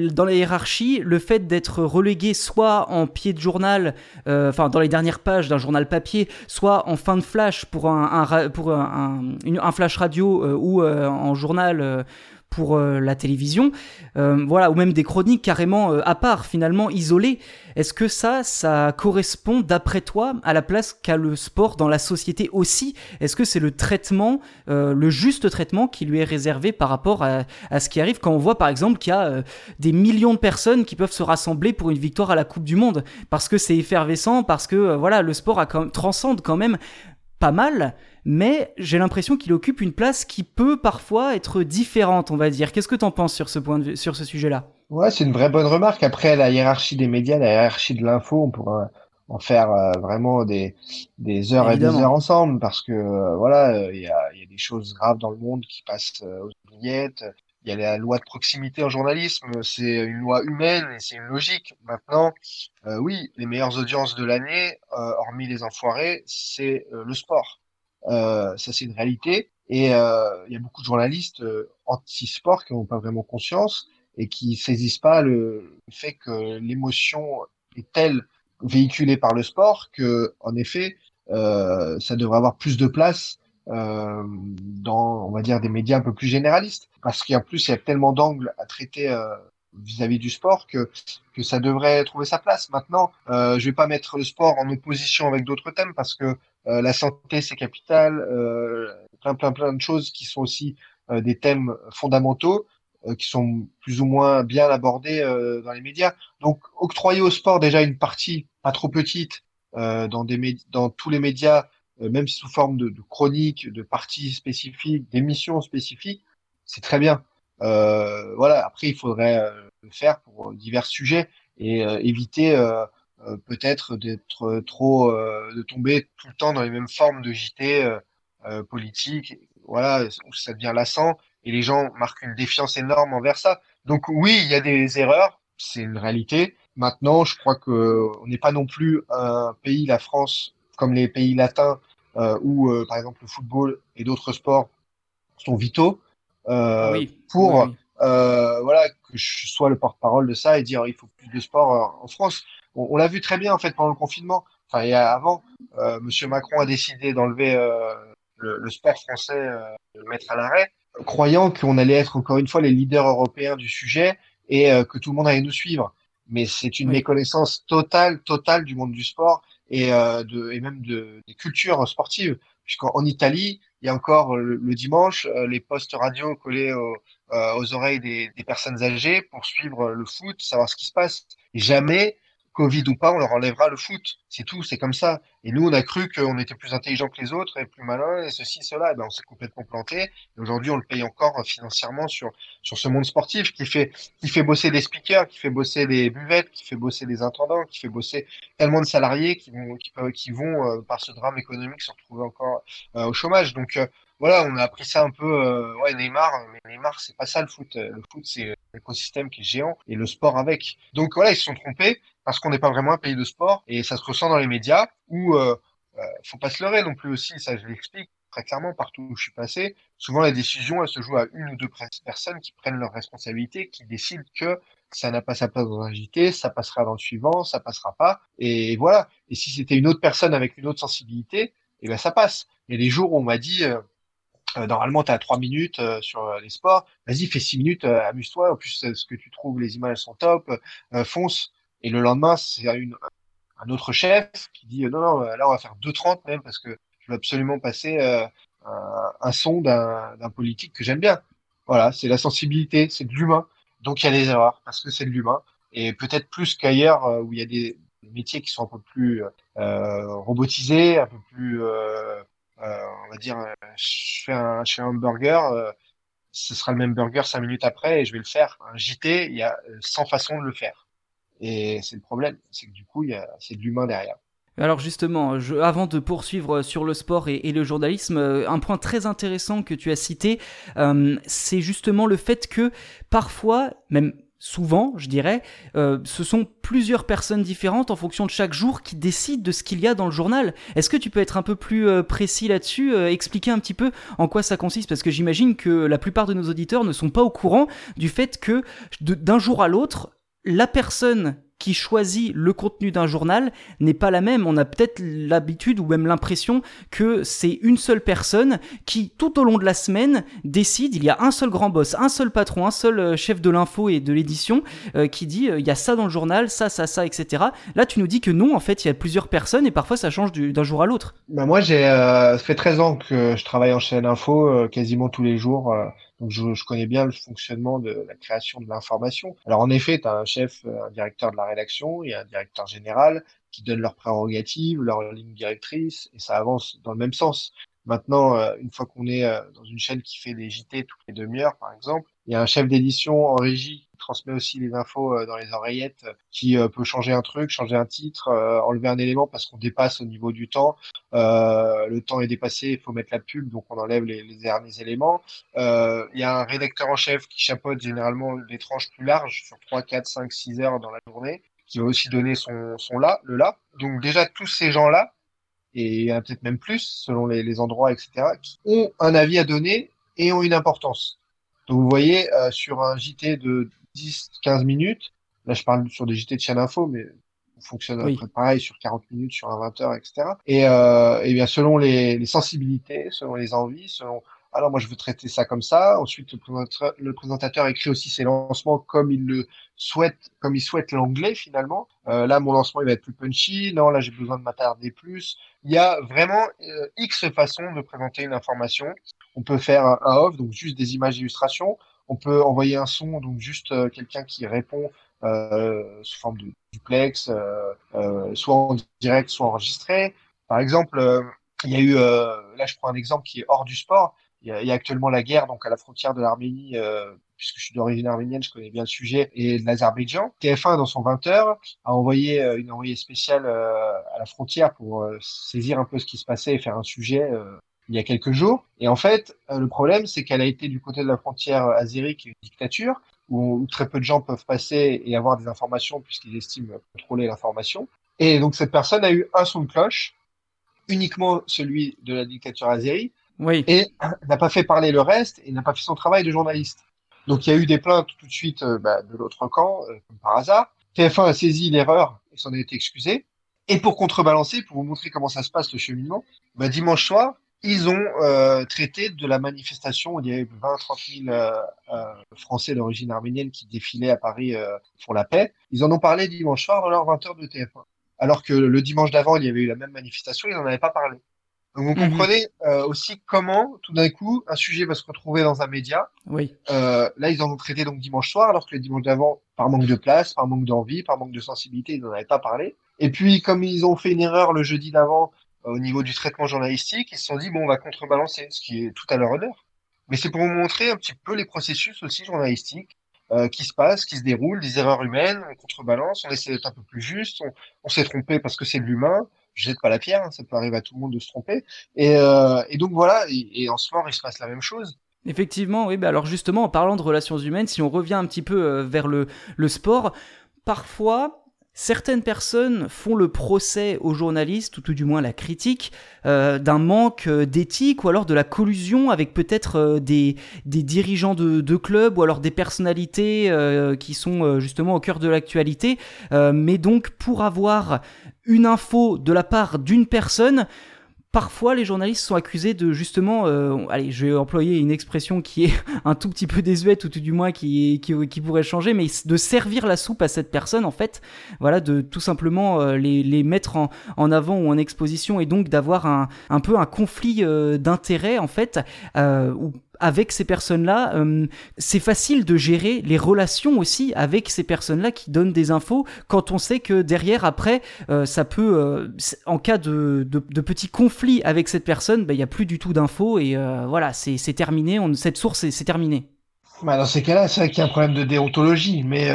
dans la hiérarchie, le fait d'être relégué soit en pied de journal, euh, enfin dans les dernières pages d'un journal papier, soit en fin de flash pour un, pour un, flash radio euh, ou euh, en journal pour euh, la télévision, euh, voilà, ou même des chroniques carrément euh, à part, finalement isolées. Est-ce que ça, ça correspond, d'après toi, à la place qu'a le sport dans la société aussi? Est-ce que c'est le traitement, le juste traitement qui lui est réservé par rapport à, ce qui arrive quand on voit, par exemple, qu'il y a des millions de personnes qui peuvent se rassembler pour une victoire à la Coupe du Monde? Parce que c'est effervescent, parce que voilà, le sport transcende quand même pas mal mais j'ai l'impression qu'il occupe une place qui peut parfois être différente, on va dire. Qu'est-ce que tu en penses sur ce point de vue, sur ce sujet-là? Ouais, c'est une vraie bonne remarque. Après, la hiérarchie des médias, la hiérarchie de l'info, on pourra en faire euh, vraiment des, des heures et des heures ensemble parce que euh, voilà, euh, il y, a, y, a, des choses graves dans le monde qui passent aux oubliettes. Il y a la loi de proximité en journalisme, c'est une loi humaine et c'est une logique. Maintenant, oui, les meilleures audiences de l'année, hormis les enfoirés, c'est le sport. Euh, ça, c'est une réalité. Et euh, il y a beaucoup de journalistes euh, anti-sport qui n'ont pas vraiment conscience et qui saisissent pas le, fait que l'émotion est telle véhiculée par le sport que, en effet, euh, ça devrait avoir plus de place euh, dans, on va dire, des médias un peu plus généralistes. Parce qu'en plus, il y a tellement d'angles à traiter vis-à-vis -vis du sport que, que ça devrait trouver sa place. Maintenant, euh, je vais pas mettre le sport en opposition avec d'autres thèmes parce que euh, la santé, c'est capital, euh, plein, plein, plein de choses qui sont aussi euh, des thèmes fondamentaux, qui sont plus ou moins bien abordés dans les médias. Donc, octroyer au sport déjà une partie pas trop petite dans, des dans tous les médias, même sous forme de, chroniques, de parties spécifiques, d'émissions spécifiques, c'est très bien. Euh, voilà. Après, il faudrait le faire pour divers sujets et éviter euh, peut-être d'être trop, euh, de tomber tout le temps dans les mêmes formes de JT euh, politique, voilà, où ça devient lassant et les gens marquent une défiance énorme envers ça. Donc oui, il y a des erreurs, c'est une réalité. Maintenant, je crois que on n'est pas non plus un pays, la France, comme les pays latins, euh, où par exemple le football et d'autres sports sont vitaux euh, oui, pour oui. Euh, voilà que je sois le porte-parole de ça et dire il faut plus de sport en France on, on l'a vu très bien en fait pendant le confinement. Enfin, et avant, euh, Monsieur Macron a décidé d'enlever euh, le, le, sport français, euh, de le mettre à l'arrêt, croyant qu'on allait être encore une fois les leaders européens du sujet et euh, que tout le monde allait nous suivre. Mais c'est une oui. méconnaissance totale, totale du monde du sport et, euh, de, et même de, des cultures sportives. Puisqu'en Italie, il y a encore le, le dimanche les postes radio collés aux, aux oreilles des, des, personnes âgées pour suivre le foot, savoir ce qui se passe. Jamais Covid ou pas, on leur enlèvera le foot. C'est tout, c'est comme ça. Et nous, on a cru qu'on était plus intelligent que les autres et plus malin et ceci, cela. Et ben, on s'est complètement planté. Et aujourd'hui, on le paye encore financièrement sur sur ce monde sportif qui fait qui fait bosser des speakers, qui fait bosser des buvettes, qui fait bosser des intendants, qui fait bosser tellement de salariés qui vont qui, vont euh, par ce drame économique se retrouver encore euh, au chômage. Donc euh, voilà, on a appris ça un peu. Euh, ouais, Neymar, mais Neymar, c'est pas ça le foot. Le foot, c'est l'écosystème qui est géant et le sport avec. Donc voilà, ils se sont trompés parce qu'on n'est pas vraiment un pays de sport et ça se ressent dans les médias où euh, euh, faut pas se leurrer non plus aussi. Ça, je l'explique très clairement partout où je suis passé. Souvent, la décision, elle se joue à une ou deux personnes qui prennent leurs responsabilités, qui décident que ça n'a pas sa place dans un ça passera dans le suivant, ça passera pas. Et voilà. Et si c'était une autre personne avec une autre sensibilité, eh ben ça passe. Il y a des jours où on m'a dit, euh, Euh, normalement, tu as trois minutes euh, sur euh, les sports. Vas-y, fais six minutes, amuse-toi. En plus, ce que tu trouves, les images sont top. fonce. Et le lendemain, c'est un autre chef qui dit non, non, là, on va faire 2,30 même parce que je veux absolument passer un, son d'un politique que j'aime bien. Voilà, c'est la sensibilité, c'est de l'humain. Donc, il y a des erreurs parce que c'est de l'humain. Et peut-être plus qu'ailleurs où il y a des, métiers qui sont un peu plus robotisés, un peu plus on va dire, euh, je fais un, je fais un burger, euh, ce sera le même burger cinq minutes après et je vais le faire. Un JT, il y a 100 façons de le faire. Et c'est le problème, c'est que du coup, c'est de l'humain derrière. Alors justement, je, avant de poursuivre sur le sport et, le journalisme, un point très intéressant que tu as cité, c'est justement le fait que parfois, même souvent, je dirais, euh, ce sont plusieurs personnes différentes en fonction de chaque jour qui décident de ce qu'il y a dans le journal. Est-ce que tu peux être un peu plus euh, précis là-dessus, euh, expliquer un petit peu en quoi ça consiste? Parce que j'imagine que la plupart de nos auditeurs ne sont pas au courant du fait que d'un jour à l'autre, la personne qui choisit le contenu d'un journal n'est pas la même. On a peut-être l'habitude ou même l'impression que c'est une seule personne qui, tout au long de la semaine, décide, il y a un seul grand boss, un seul patron, un seul euh, chef de l'info et de l'édition euh, qui dit euh, il y a ça dans le journal, ça, ça, ça, etc. Là, tu nous dis que non, en fait, il y a plusieurs personnes et parfois ça change d'un jour à l'autre. Bah moi, j'ai ça fait 13 ans que je travaille en chaîne info quasiment tous les jours donc je, connais bien le fonctionnement de la création de l'information. Alors en effet, tu as un chef, euh, un directeur de la rédaction et un directeur général qui donnent leurs prérogatives, leurs lignes directrices, et ça avance dans le même sens. Maintenant, euh, une fois qu'on est euh, dans une chaîne qui fait des JT toutes les demi-heures, par exemple, il y a un chef d'édition en régie transmet aussi les infos euh, dans les oreillettes, euh, qui euh, peut changer un truc, changer un titre, enlever un élément parce qu'on dépasse au niveau du temps. le temps est dépassé, il faut mettre la pub, donc on enlève les, derniers éléments. Il y a un rédacteur en chef qui chapeaute généralement des tranches plus larges, sur 3, 4, 5, 6 heures dans la journée, qui va aussi donner son, son là, le là. Donc déjà, tous ces gens-là, et peut-être même plus, selon les, les endroits, etc., qui ont un avis à donner et ont une importance. Donc vous voyez, sur un JT de 10-15 minutes. Là, je parle sur des JT de chaîne info, mais on fonctionne pareil sur 40 minutes, sur un 20 heures, etc. Et, euh, et bien, selon les, les, sensibilités, selon les envies, selon alors moi je veux traiter ça comme ça. Ensuite, le présentateur, écrit aussi ses lancements comme il le souhaite, comme il souhaite l'anglais finalement. Euh, là, mon lancement il va être plus punchy. Non, là j'ai besoin de m'attarder plus. Il y a vraiment euh, X façons de présenter une information. On peut faire un, off, donc juste des images d'illustration. On peut envoyer un son, donc juste euh, quelqu'un qui répond euh, sous forme de duplex, soit en direct, soit enregistré. Par exemple, il y a eu, là je prends un exemple qui est hors du sport. Il y a, actuellement la guerre donc à la frontière de l'Arménie, puisque je suis d'origine arménienne, je connais bien le sujet, et de l'Azerbaïdjan. TF1 dans son 20 heures a envoyé une envoyée spéciale à la frontière pour saisir un peu ce qui se passait et faire un sujet il y a quelques jours. Et en fait, euh, le problème, c'est qu'elle a été du côté de la frontière azérie, qui est une dictature, où, très peu de gens peuvent passer et avoir des informations puisqu'ils estiment contrôler l'information. Et donc cette personne a eu un son de cloche, uniquement celui de la dictature azérie, oui. et n'a pas fait parler le reste et n'a pas fait son travail de journaliste. Donc il y a eu des plaintes tout de suite euh, bah, de l'autre camp, euh, comme par hasard. TF1 a saisi l'erreur et s'en est été excusé. Et pour contrebalancer, pour vous montrer comment ça se passe le cheminement, bah, dimanche soir, ils ont euh, traité de la manifestation où il y avait 20-30 000 euh, euh, Français d'origine arménienne qui défilaient à Paris pour la paix. Ils en ont parlé dimanche soir dans leur 20h de TF1. Alors que le dimanche d'avant, il y avait eu la même manifestation, ils n'en avaient pas parlé. Donc vous mhm. comprenez euh, aussi comment, tout d'un coup, un sujet va se retrouver dans un média. Oui. là, ils en ont traité donc dimanche soir, alors que le dimanche d'avant, par manque de place, par manque d'envie, par manque de sensibilité, ils n'en avaient pas parlé. Et puis, comme ils ont fait une erreur le jeudi d'avant au niveau du traitement journalistique, ils se sont dit, bon, on va contrebalancer, ce qui est tout à leur honneur. Mais c'est pour vous montrer un petit peu les processus aussi journalistiques euh, qui se passent, qui se déroulent, des erreurs humaines, on contrebalance, on essaie d'être un peu plus juste, on, on s'est trompé parce que c'est de l'humain, je jette pas la pierre, hein, ça peut arriver à tout le monde de se tromper. Et, euh, et donc voilà, et, en sport, il se passe la même chose. Effectivement, oui, bah alors justement, en parlant de relations humaines, si on revient un petit peu euh, vers le, le sport, parfois, Certaines personnes font le procès aux journalistes, ou tout du moins la critique, euh, d'un manque euh, d'éthique ou alors de la collusion avec peut-être euh, des, dirigeants de, de clubs ou alors des personnalités qui sont justement au cœur de l'actualité. mais donc pour avoir une info de la part d'une personne, parfois les journalistes sont accusés de justement, euh, allez, je vais employer une expression qui est un tout petit peu désuète ou tout du moins qui, qui, pourrait changer, mais de servir la soupe à cette personne en fait, voilà, de tout simplement euh, les, les, mettre en, en, avant ou en exposition et donc d'avoir un, un peu un conflit euh, d'intérêts en fait, euh, ou avec ces personnes-là, euh, c'est facile de gérer les relations aussi avec ces personnes-là qui donnent des infos quand on sait que derrière, après, euh, ça peut, euh, en cas de, petits conflits avec cette personne, bah, il n'y a plus du tout d'infos et voilà, c'est terminé, cette source, c'est terminé. Bah dans ces cas-là, c'est vrai qu'il y a un problème de déontologie, mais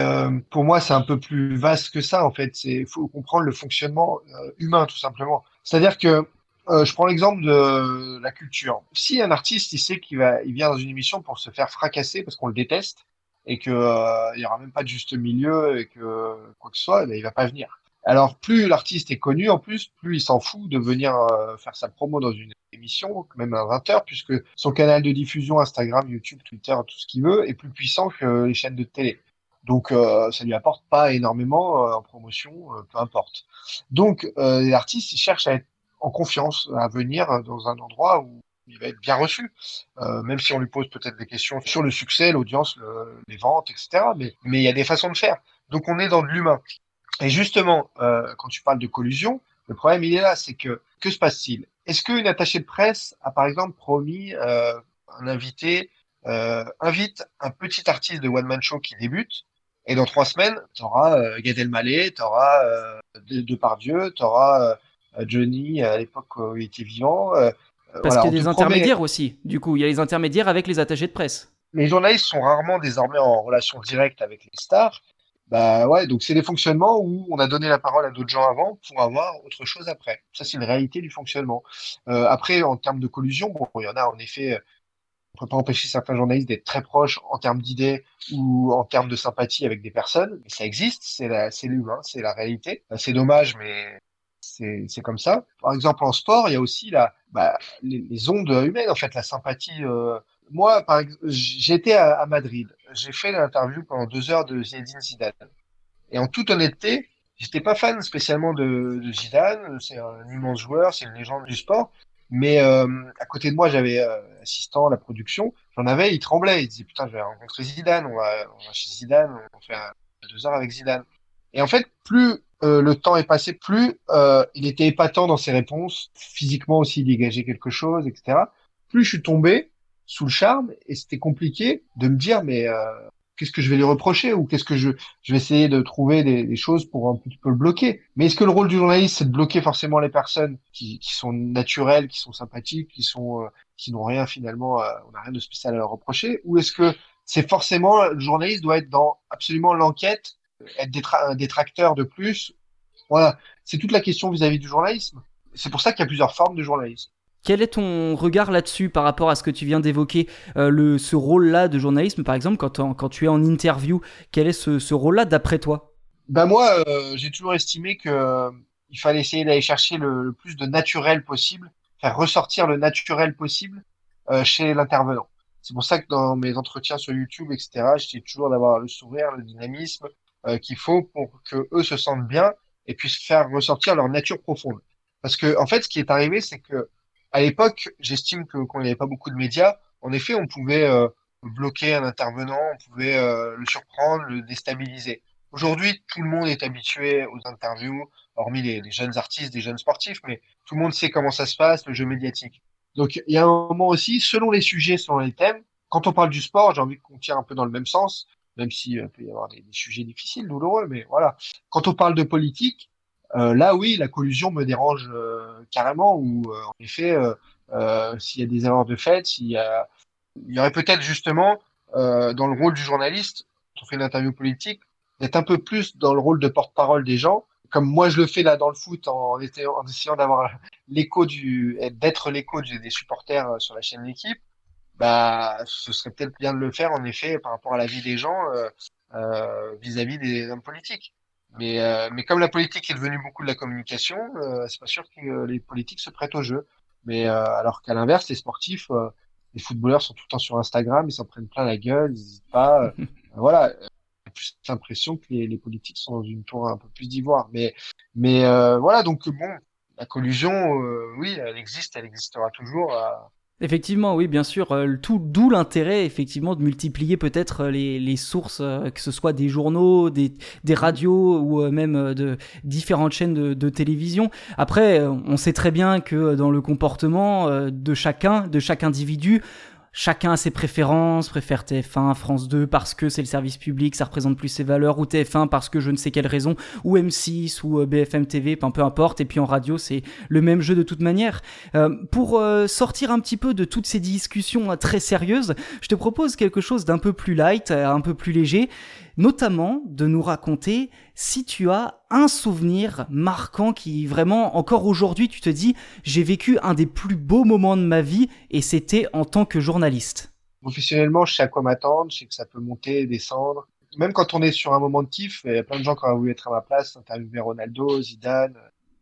pour moi, c'est un peu plus vaste que ça, en fait. Il faut comprendre le fonctionnement humain, tout simplement. C'est-à-dire que euh, je prends l'exemple de la culture. Si un artiste, il sait qu'il va, il vient dans une émission pour se faire fracasser parce qu'on le déteste et que euh, il y aura même pas de juste milieu et que quoi que ce soit, ben, il va pas venir. Alors plus l'artiste est connu en plus, plus il s'en fout de venir euh, faire sa promo dans une émission, même à 20 heures, puisque son canal de diffusion, Instagram, YouTube, Twitter, tout ce qu'il veut, est plus puissant que les chaînes de télé. Donc euh, ça lui apporte pas énormément euh, en promotion, peu importe. Donc euh, l'artiste il cherche à être en confiance à venir dans un endroit où il va être bien reçu, euh, même si on lui pose peut-être des questions sur le succès, l'audience, le, les ventes, etc. Mais mais il y a des façons de faire. Donc on est dans de l'humain. Et justement, euh, quand tu parles de collusion, le problème il est là, c'est que que se passe-t-il? Est-ce qu'une attachée de presse a par exemple promis euh, un invité euh, invite un petit artiste de one man show qui débute et dans trois semaines, tu auras euh, Gad Elmaleh, tu auras euh, Depardieu, tu auras Johnny à l'époque où il était vivant. Euh, Parce voilà, qu'il y a des te intermédiaires promet- aussi. Du coup, il y a les intermédiaires avec les attachés de presse. Les journalistes sont rarement désormais en relation directe avec les stars. Bah ouais, donc c'est des fonctionnements où on a donné la parole à d'autres gens avant pour avoir autre chose après. Ça, c'est une réalité du fonctionnement. Euh, après, en termes de collusion, bon, il y en a en effet. euh, On peut pas empêcher certains journalistes d'être très proches en termes d'idées ou en termes de sympathie avec des personnes. Mais ça existe, c'est l'humain, c'est la réalité. Euh, C'est dommage, mais c'est, comme ça. Par exemple, en sport, il y a aussi la, bah, les, ondes humaines, en fait, la sympathie. euh, Moi, par j'étais à, Madrid. J'ai fait l'interview pendant deux heures de Zinedine Zidane. Et en toute honnêteté, j'étais pas fan spécialement de, de Zidane. C'est un immense joueur, c'est une légende du sport. Mais euh, à côté de moi, j'avais euh, assistant à la production. J'en avais, il tremblait. Il disait putain, je vais rencontrer Zidane. On va, on va chez Zidane. On fait deux heures avec Zidane. Et en fait, plus euh, le temps est passé, plus euh, il était épatant dans ses réponses. Physiquement aussi, il dégageait quelque chose, etc. Plus je suis tombé sous le charme et c'était compliqué de me dire mais euh, qu'est-ce que je vais lui reprocher ou qu'est-ce que je, je vais essayer de trouver des, des choses pour un petit peu le bloquer. Mais est-ce que le rôle du journaliste c'est de bloquer forcément les personnes qui, qui sont naturelles, qui sont sympathiques, qui sont euh, qui n'ont rien finalement, euh, on n'a rien de spécial à leur reprocher, ou est-ce que c'est forcément le journaliste doit être dans absolument l'enquête, être détracteur de plus. Voilà, c'est toute la question vis-à-vis du journalisme. C'est pour ça qu'il y a plusieurs formes de journalisme. Quel est ton regard là-dessus par rapport à ce que tu viens d'évoquer, euh, le, ce rôle-là de journalisme, par exemple, quand, en- quand tu es en interview, quel est ce, ce rôle-là d'après toi? Ben moi, euh, j'ai toujours estimé que euh, il fallait essayer d'aller chercher le, le plus de naturel possible, faire ressortir le naturel possible euh, chez l'intervenant. C'est pour ça que dans mes entretiens sur YouTube, etc., j'essaie toujours d'avoir le sourire, le dynamisme qu'il faut pour que eux se sentent bien et puissent faire ressortir leur nature profonde. Parce que en fait, ce qui est arrivé, c'est que à l'époque, j'estime que quand il n'y avait pas beaucoup de médias, en effet, on pouvait euh, bloquer un intervenant, on pouvait euh, le surprendre, le déstabiliser. Aujourd'hui, tout le monde est habitué aux interviews, hormis les, les jeunes artistes, des jeunes sportifs, mais tout le monde sait comment ça se passe, le jeu médiatique. Donc, il y a un moment aussi, selon les sujets, selon les thèmes, quand on parle du sport, j'ai envie qu'on tire un peu dans le même sens, même si euh, peut y avoir des, sujets difficiles, douloureux, mais voilà. Quand on parle de politique, euh, là, oui, la collusion me dérange euh, carrément, ou en effet, s'il y a des erreurs de fait, s'il y a, il y aurait peut-être justement dans le rôle du journaliste, quand on fait une interview politique, d'être un peu plus dans le rôle de porte-parole des gens, comme moi je le fais là dans le foot en, essayant d'avoir l'écho du, d'être l'écho des supporters sur la chaîne L'équipe. Bah, ce serait peut-être bien de le faire en effet par rapport à la vie des gens euh, euh, vis-à-vis des hommes politiques. Mais, euh, mais comme la politique est devenue beaucoup de la communication, euh, c'est pas sûr que euh, les politiques se prêtent au jeu. Mais euh, alors qu'à l'inverse, les sportifs, euh, les footballeurs sont tout le temps sur Instagram, ils s'en prennent plein la gueule, ils n'hésitent pas. euh, voilà, j'ai plus l'impression que les, les politiques sont dans une tour un peu plus d'ivoire. Mais, mais euh, voilà, donc bon, la collusion, oui, elle existe, elle existera toujours. Effectivement, oui, bien sûr. Euh, tout, d'où l'intérêt, effectivement, de multiplier peut-être euh, les, sources, euh, que ce soit des journaux, des, radios ou même de différentes chaînes de, télévision. Après, on sait très bien que dans le comportement de chacun, de chaque individu, chacun a ses préférences, préfère TF1, France 2 parce que c'est le service public, ça représente plus ses valeurs, ou TF1 parce que je ne sais quelle raison, ou M6 ou euh, BFM TV, peu importe, et puis en radio c'est le même jeu de toute manière. Euh, pour euh, sortir un petit peu de toutes ces discussions très sérieuses, je te propose quelque chose d'un peu plus light, un peu plus léger notamment de nous raconter si tu as un souvenir marquant qui vraiment, encore aujourd'hui, tu te dis, j'ai vécu un des plus beaux moments de ma vie et c'était en tant que journaliste. Professionnellement, je sais à quoi m'attendre, je sais que ça peut monter, descendre. Même quand on est sur un moment de kiff, il y a plein de gens qui ont voulu être à ma place, interviewer Ronaldo, Zidane,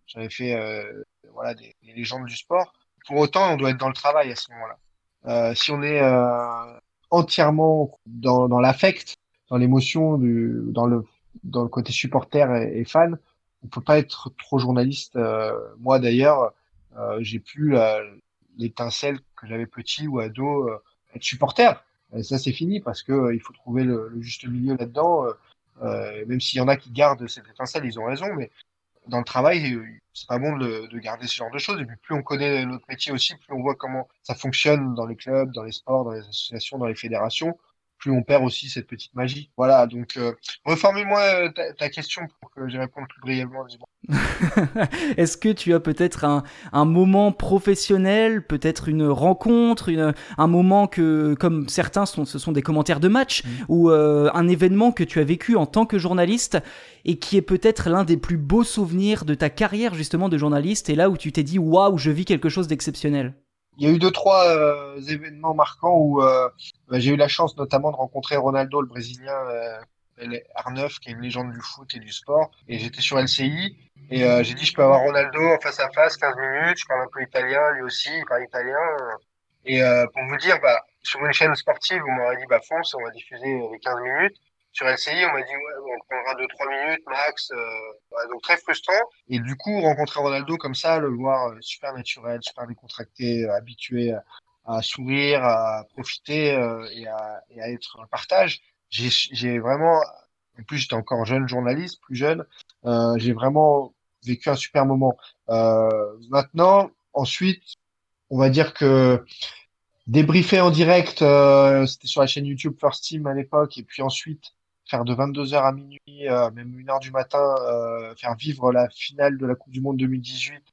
j'avais fait euh, voilà, des, légendes du sport. Pour autant, on doit être dans le travail à ce moment-là. Euh, si on est euh, entièrement dans, dans l'affect, dans l'émotion, dans le, dans le côté supporter et, fan. On peut pas être trop journaliste. Euh, moi d'ailleurs, euh, j'ai pu l'étincelle que j'avais petit ou ado euh, être supporter. Et ça c'est fini parce que il faut trouver le, juste milieu là-dedans. même s'il y en a qui gardent cette étincelle, ils ont raison, mais dans le travail, c'est pas bon de, de, garder ce genre de choses. Et puis plus on connaît notre métier aussi, plus on voit comment ça fonctionne dans les clubs, dans les sports, dans les associations, dans les fédérations plus on perd aussi cette petite magie. Voilà, donc euh, reformule-moi euh, ta, question pour que j'y réponde plus brièvement. Est-ce que tu as peut-être un, un, moment professionnel, peut-être une rencontre, une, un moment que, comme certains, sont, ce sont des commentaires de match, mmh. ou euh, un événement que tu as vécu en tant que journaliste et qui est peut-être l'un des plus beaux souvenirs de ta carrière justement de journaliste, et là où tu t'es dit waouh, je vis quelque chose d'exceptionnel? Il y a eu deux trois euh, événements marquants où euh, bah, j'ai eu la chance notamment de rencontrer Ronaldo, le Brésilien euh, R9, qui est une légende du foot et du sport. Et j'étais sur LCI et euh, j'ai dit je peux avoir Ronaldo en face à face, 15 minutes. Je parle un peu italien, lui aussi, il parle italien. Et pour vous dire, bah, sur une chaîne sportive, on m'aurait dit bah fonce, on va diffuser les 15 minutes sur LCI, on m'a dit ouais, on prendra 2-3 minutes max, euh, donc très frustrant. Et du coup, rencontrer Ronaldo comme ça, le voir euh, super naturel, super décontracté, euh, habitué à, sourire, à profiter et, à, et à être un partage, j'ai vraiment, en plus j'étais encore jeune journaliste, plus jeune, j'ai vraiment vécu un super moment. maintenant, ensuite, on va dire que débriefer en direct, c'était sur la chaîne YouTube First Team à l'époque, et puis ensuite faire de 22h à minuit, euh, même 1h du matin, euh, faire vivre la finale de la Coupe du Monde 2018.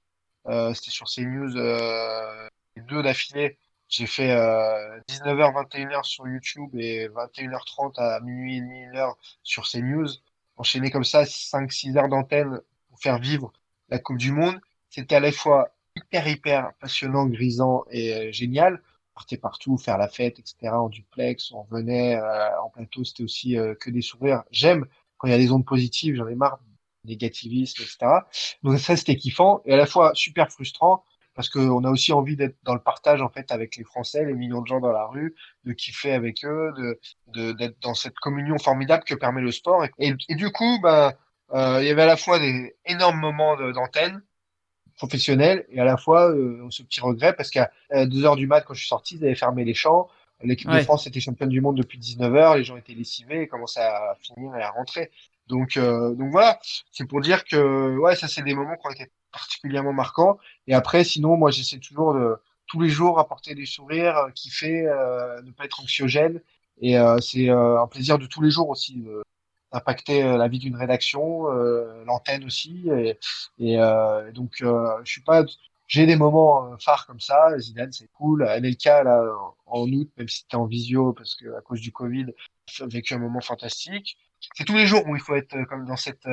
Euh, C'était sur CNews, euh, deux d'affilée. J'ai fait 19h, 21h sur YouTube et 21h30 à minuit et demi, une heure sur CNews. Enchaîner comme ça 5-6 heures d'antenne pour faire vivre la Coupe du Monde. C'était à la fois hyper, hyper passionnant, grisant et génial partait partout, faire la fête, etc. En duplex, on venait euh, en plateau, c'était aussi euh, que des sourires. J'aime quand il y a des ondes positives, j'en ai marre négativisme, etc. Donc ça, c'était kiffant et à la fois super frustrant parce qu'on a aussi envie d'être dans le partage en fait avec les Français, les millions de gens dans la rue, de kiffer avec eux, de d'être dans cette communion formidable que permet le sport. Et, du coup, bah, il y avait à la fois des énormes moments d'antenne, professionnel et à la fois euh, ce petit regret parce qu'à 2 heures du mat quand je suis sorti ils avaient fermé les champs. L'équipe de France était championne du monde depuis 19 heures les gens étaient lessivés et commençaient à finir et à rentrer. Donc euh, donc voilà c'est pour dire que ouais ça c'est des moments qui ont été particulièrement marquants. Et après sinon moi j'essaie toujours de tous les jours apporter des sourires euh, kiffer euh, ne pas être anxiogène. Et euh, c'est un plaisir de tous les jours aussi impacter euh, la vie d'une rédaction, euh, l'antenne aussi. Et, euh, donc, je suis pas j'ai des moments phares comme ça. Zidane, c'est cool. NLK, là, en août, même si c'était en visio, parce que à cause du Covid, j'ai vécu un moment fantastique. C'est tous les jours où il faut être comme dans cette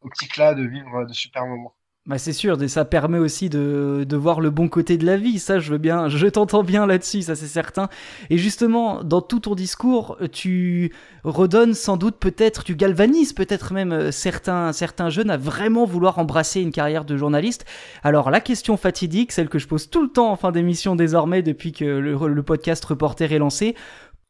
optique-là de vivre de super moments. Bah c'est sûr, ça permet aussi de, de, voir le bon côté de la vie, ça je veux bien, je t'entends bien là-dessus, ça c'est certain. Et justement, dans tout ton discours, tu redonnes sans doute peut-être, tu galvanises peut-être même euh, certains, certains jeunes à vraiment vouloir embrasser une carrière de journaliste. Alors la question fatidique, celle que je pose tout le temps en fin d'émission désormais depuis que le, le podcast Reporter est lancé,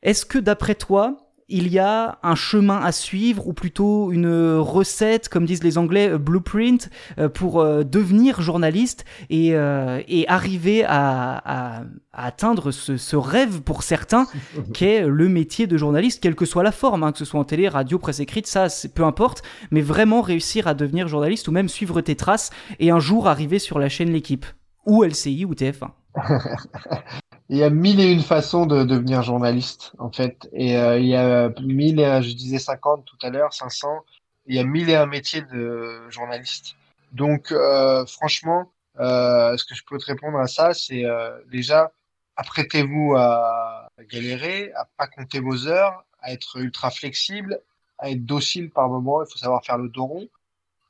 est-ce que d'après toi, il y a un chemin à suivre ou plutôt une recette, comme disent les Anglais, blueprint pour devenir journaliste et, et arriver à, atteindre ce, rêve pour certains qu'est le métier de journaliste, quelle que soit la forme, hein, que ce soit en télé, radio, presse écrite, ça, peu importe, mais vraiment réussir à devenir journaliste ou même suivre tes traces et un jour arriver sur la chaîne L'équipe ou LCI ou TF1. il y a mille et une façons de devenir journaliste, en fait. Et euh, il y a mille, je disais 50 tout à l'heure, 500. Il y a mille et un métiers de journaliste. Donc, euh, franchement, euh, ce que je peux te répondre à ça, c'est déjà, apprêtez-vous à galérer, à pas compter vos heures, à être ultra flexible, à être docile par moment. Il faut savoir faire le dos rond,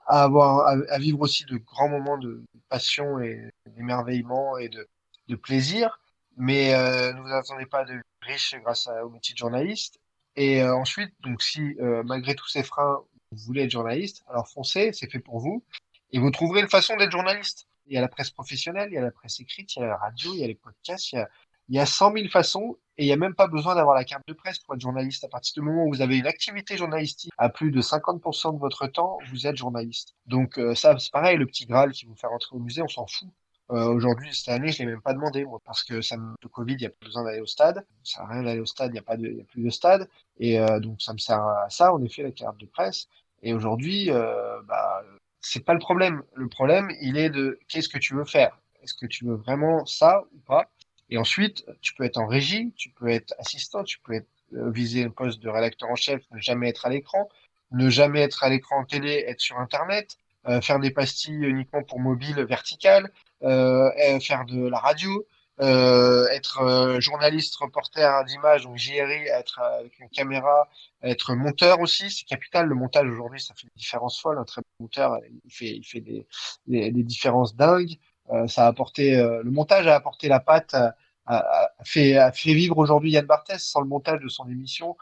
à avoir, à, vivre aussi de grands moments de passion et d'émerveillement et de, de plaisir mais euh, ne vous attendez pas de riche grâce au métier de journaliste. Et euh, ensuite, donc si euh, malgré tous ces freins, vous voulez être journaliste, alors foncez, c'est fait pour vous, et vous trouverez une façon d'être journaliste. Il y a la presse professionnelle, il y a la presse écrite, il y a la radio, il y a les podcasts, il y a, il y a 100 000 façons, et il n'y a même pas besoin d'avoir la carte de presse pour être journaliste. À partir du moment où vous avez une activité journalistique à plus de 50% de votre temps, vous êtes journaliste. Donc ça, c'est pareil, le petit Graal qui vous fait rentrer au musée, on s'en fout. Euh, Aujourd'hui, cette année, je l'ai même pas demandé, moi, parce que ça me, le Covid, il n'y a pas besoin d'aller au stade. Ça sert à rien d'aller au stade, il n'y a pas de, y a plus de stade. Et euh, donc, ça me sert à ça, en effet, la carte de presse. Et aujourd'hui, euh, bah, c'est pas le problème. Le problème, il est de qu'est-ce que tu veux faire? Est-ce que tu veux vraiment ça ou pas? Et ensuite, tu peux être en régie, tu peux être assistant, tu peux être, euh, viser un poste de rédacteur en chef, ne jamais être à l'écran, ne jamais être à l'écran en télé, être sur Internet, faire des pastilles uniquement pour mobile vertical, euh, faire de la radio, euh, être euh, journaliste, reporter d'image, donc JRI, être avec une caméra, être monteur aussi, c'est capital. Le montage aujourd'hui, ça fait une différence folle. Un très bon monteur, il fait, il fait des, des, des différences dingues. Euh, ça a apporté, le montage a apporté la patte, a, a, fait, a fait vivre aujourd'hui Yann Barthès sans le montage de son émission.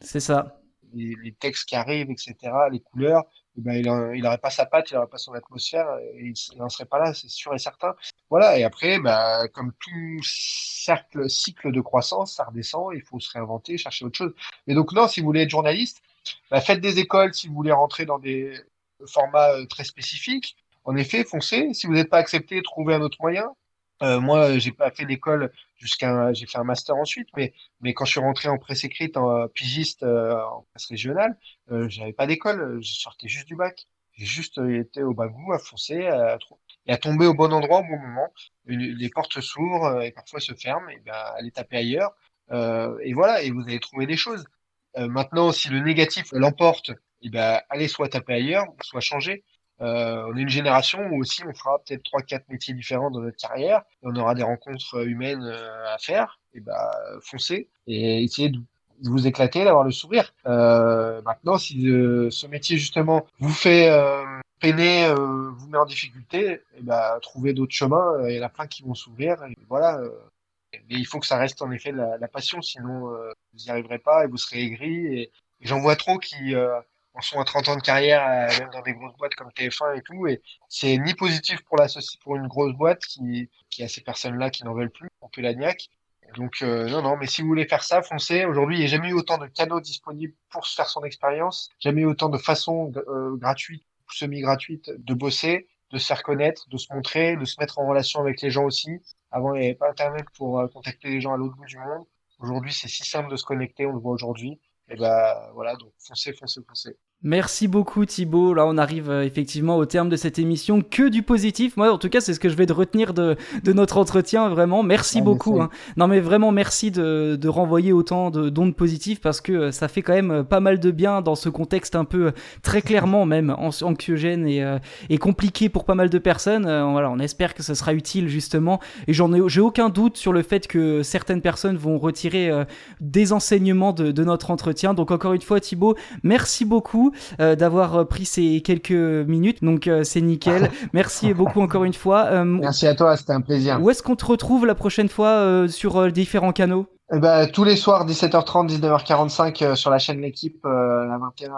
c'est ça. Les, textes qui arrivent, etc., les couleurs, eh ben, il n'aurait pas sa patte, il n'aurait pas son atmosphère, et il n'en serait pas là, c'est sûr et certain. Voilà, et après, bah, comme tout cercle, cycle de croissance, ça redescend, il faut se réinventer, chercher autre chose. Mais donc non, si vous voulez être journaliste, bah, faites des écoles si vous voulez rentrer dans des formats euh, très spécifiques. En effet, foncez. Si vous n'êtes pas accepté, trouvez un autre moyen. Euh, moi, j'ai pas fait d'école jusqu'à, j'ai fait un master ensuite, mais mais quand je suis rentré en presse écrite, en pigiste, euh, en presse régionale, euh, j'avais pas d'école, je sortais juste du bac. J'ai juste euh, été au bagou, à foncer, à, et à tomber au bon endroit au bon moment. Les portes s'ouvrent et parfois se ferment, et ben allez taper ailleurs. et voilà, et vous allez trouver des choses. maintenant, si le négatif l'emporte, et ben allez soit taper ailleurs, soit changer. Euh, on est une génération où aussi on fera peut-être trois, quatre métiers différents dans notre carrière. On aura des rencontres humaines euh, à faire. Et bah, foncez et essayez de vous éclater, d'avoir le sourire. Euh, maintenant, si ce métier justement vous fait peiner, vous met en difficulté, et bah, trouvez d'autres chemins. Il y en a plein qui vont s'ouvrir. Voilà. mais il faut que ça reste en effet la, la passion, sinon vous n'y arriverez pas et vous serez aigri. Et, et j'en vois trop qui en sont à 30 ans de carrière, euh, même dans des grosses boîtes comme TF1 et tout. Et c'est ni positif pour la pour une grosse boîte qui, qui a ces personnes-là qui n'en veulent plus, on peut la niaque. Donc euh, non, non, mais si vous voulez faire ça, foncez. Aujourd'hui, il n'y a jamais eu autant de canaux disponibles pour se faire son expérience, jamais eu autant de façons euh, gratuites, semi-gratuites, de bosser, de se faire connaître, de se montrer, de se mettre en relation avec les gens aussi. Avant, il n'y avait pas Internet pour contacter les gens à l'autre bout du monde. Aujourd'hui, c'est si simple de se connecter, on le voit aujourd'hui. Et bah voilà, donc foncez, foncez, foncez. Merci beaucoup Thibaut. Là, on arrive euh, effectivement au terme de cette émission. Que du positif. Moi, en tout cas, c'est ce que je vais de retenir de, de notre entretien. Vraiment, merci ah, beaucoup. Hein. Non, mais vraiment, merci de, de renvoyer autant d'ondes positives parce que euh, ça fait quand même euh, pas mal de bien dans ce contexte un peu très clairement même anxiogène et, et compliqué pour pas mal de personnes. voilà, on espère que ça sera utile justement. Et j'en ai, j'ai aucun doute sur le fait que certaines personnes vont retirer des enseignements de, de notre entretien. Donc encore une fois, Thibaut, merci beaucoup. Euh, d'avoir euh, pris ces quelques minutes. Donc euh, c'est nickel. Merci beaucoup encore une fois. Merci à toi, c'était un plaisir. Où est-ce qu'on te retrouve la prochaine fois sur différents canaux? Eh ben, tous les soirs, 17h30, 19h45 sur la chaîne L'équipe, la 21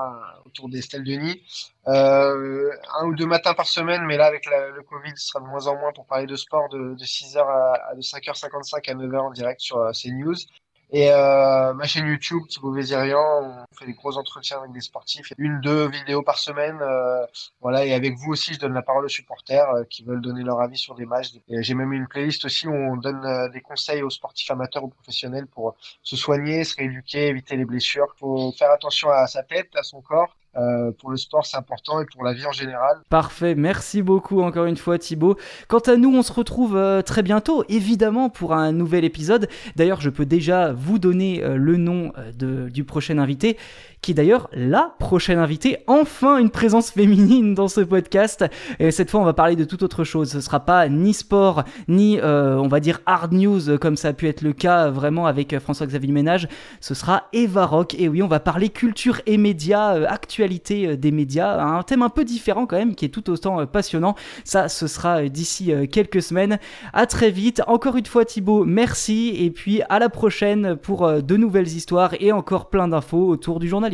autour d'Estelle Denis. un ou deux matins par semaine, mais là, avec le Covid, ce sera de moins en moins pour parler de sport de, 6h à, de 5h55 à 9h en direct sur CNews. Et euh, ma chaîne YouTube, Thibaut Vézirian, on fait des gros entretiens avec des sportifs, une, deux vidéos par semaine. Euh, voilà, et avec vous aussi, je donne la parole aux supporters euh, qui veulent donner leur avis sur des matchs. J'ai même une playlist aussi où on donne euh, des conseils aux sportifs amateurs ou professionnels pour se soigner, se rééduquer, éviter les blessures. faut faire attention à sa tête, à son corps. Euh, pour le sport, c'est important et pour la vie en général. Parfait, merci beaucoup encore une fois Thibaut. Quant à nous, on se retrouve euh, très bientôt, évidemment, pour un nouvel épisode. D'ailleurs, je peux déjà vous donner euh, le nom du prochain invité qui est d'ailleurs la prochaine invitée, enfin une présence féminine dans ce podcast. Et cette fois, on va parler de toute autre chose. Ce sera pas ni sport, ni euh, on va dire hard news comme ça a pu être le cas vraiment avec François-Xavier Ménage. Ce sera Eva Rock. Et oui, on va parler culture et médias, euh, actualité euh, des médias, un thème un peu différent quand même, qui est tout autant passionnant. Ça, ce sera d'ici quelques semaines. À très vite. Encore une fois, Thibaut, merci. Et puis à la prochaine pour de nouvelles histoires et encore plein d'infos autour du journalisme.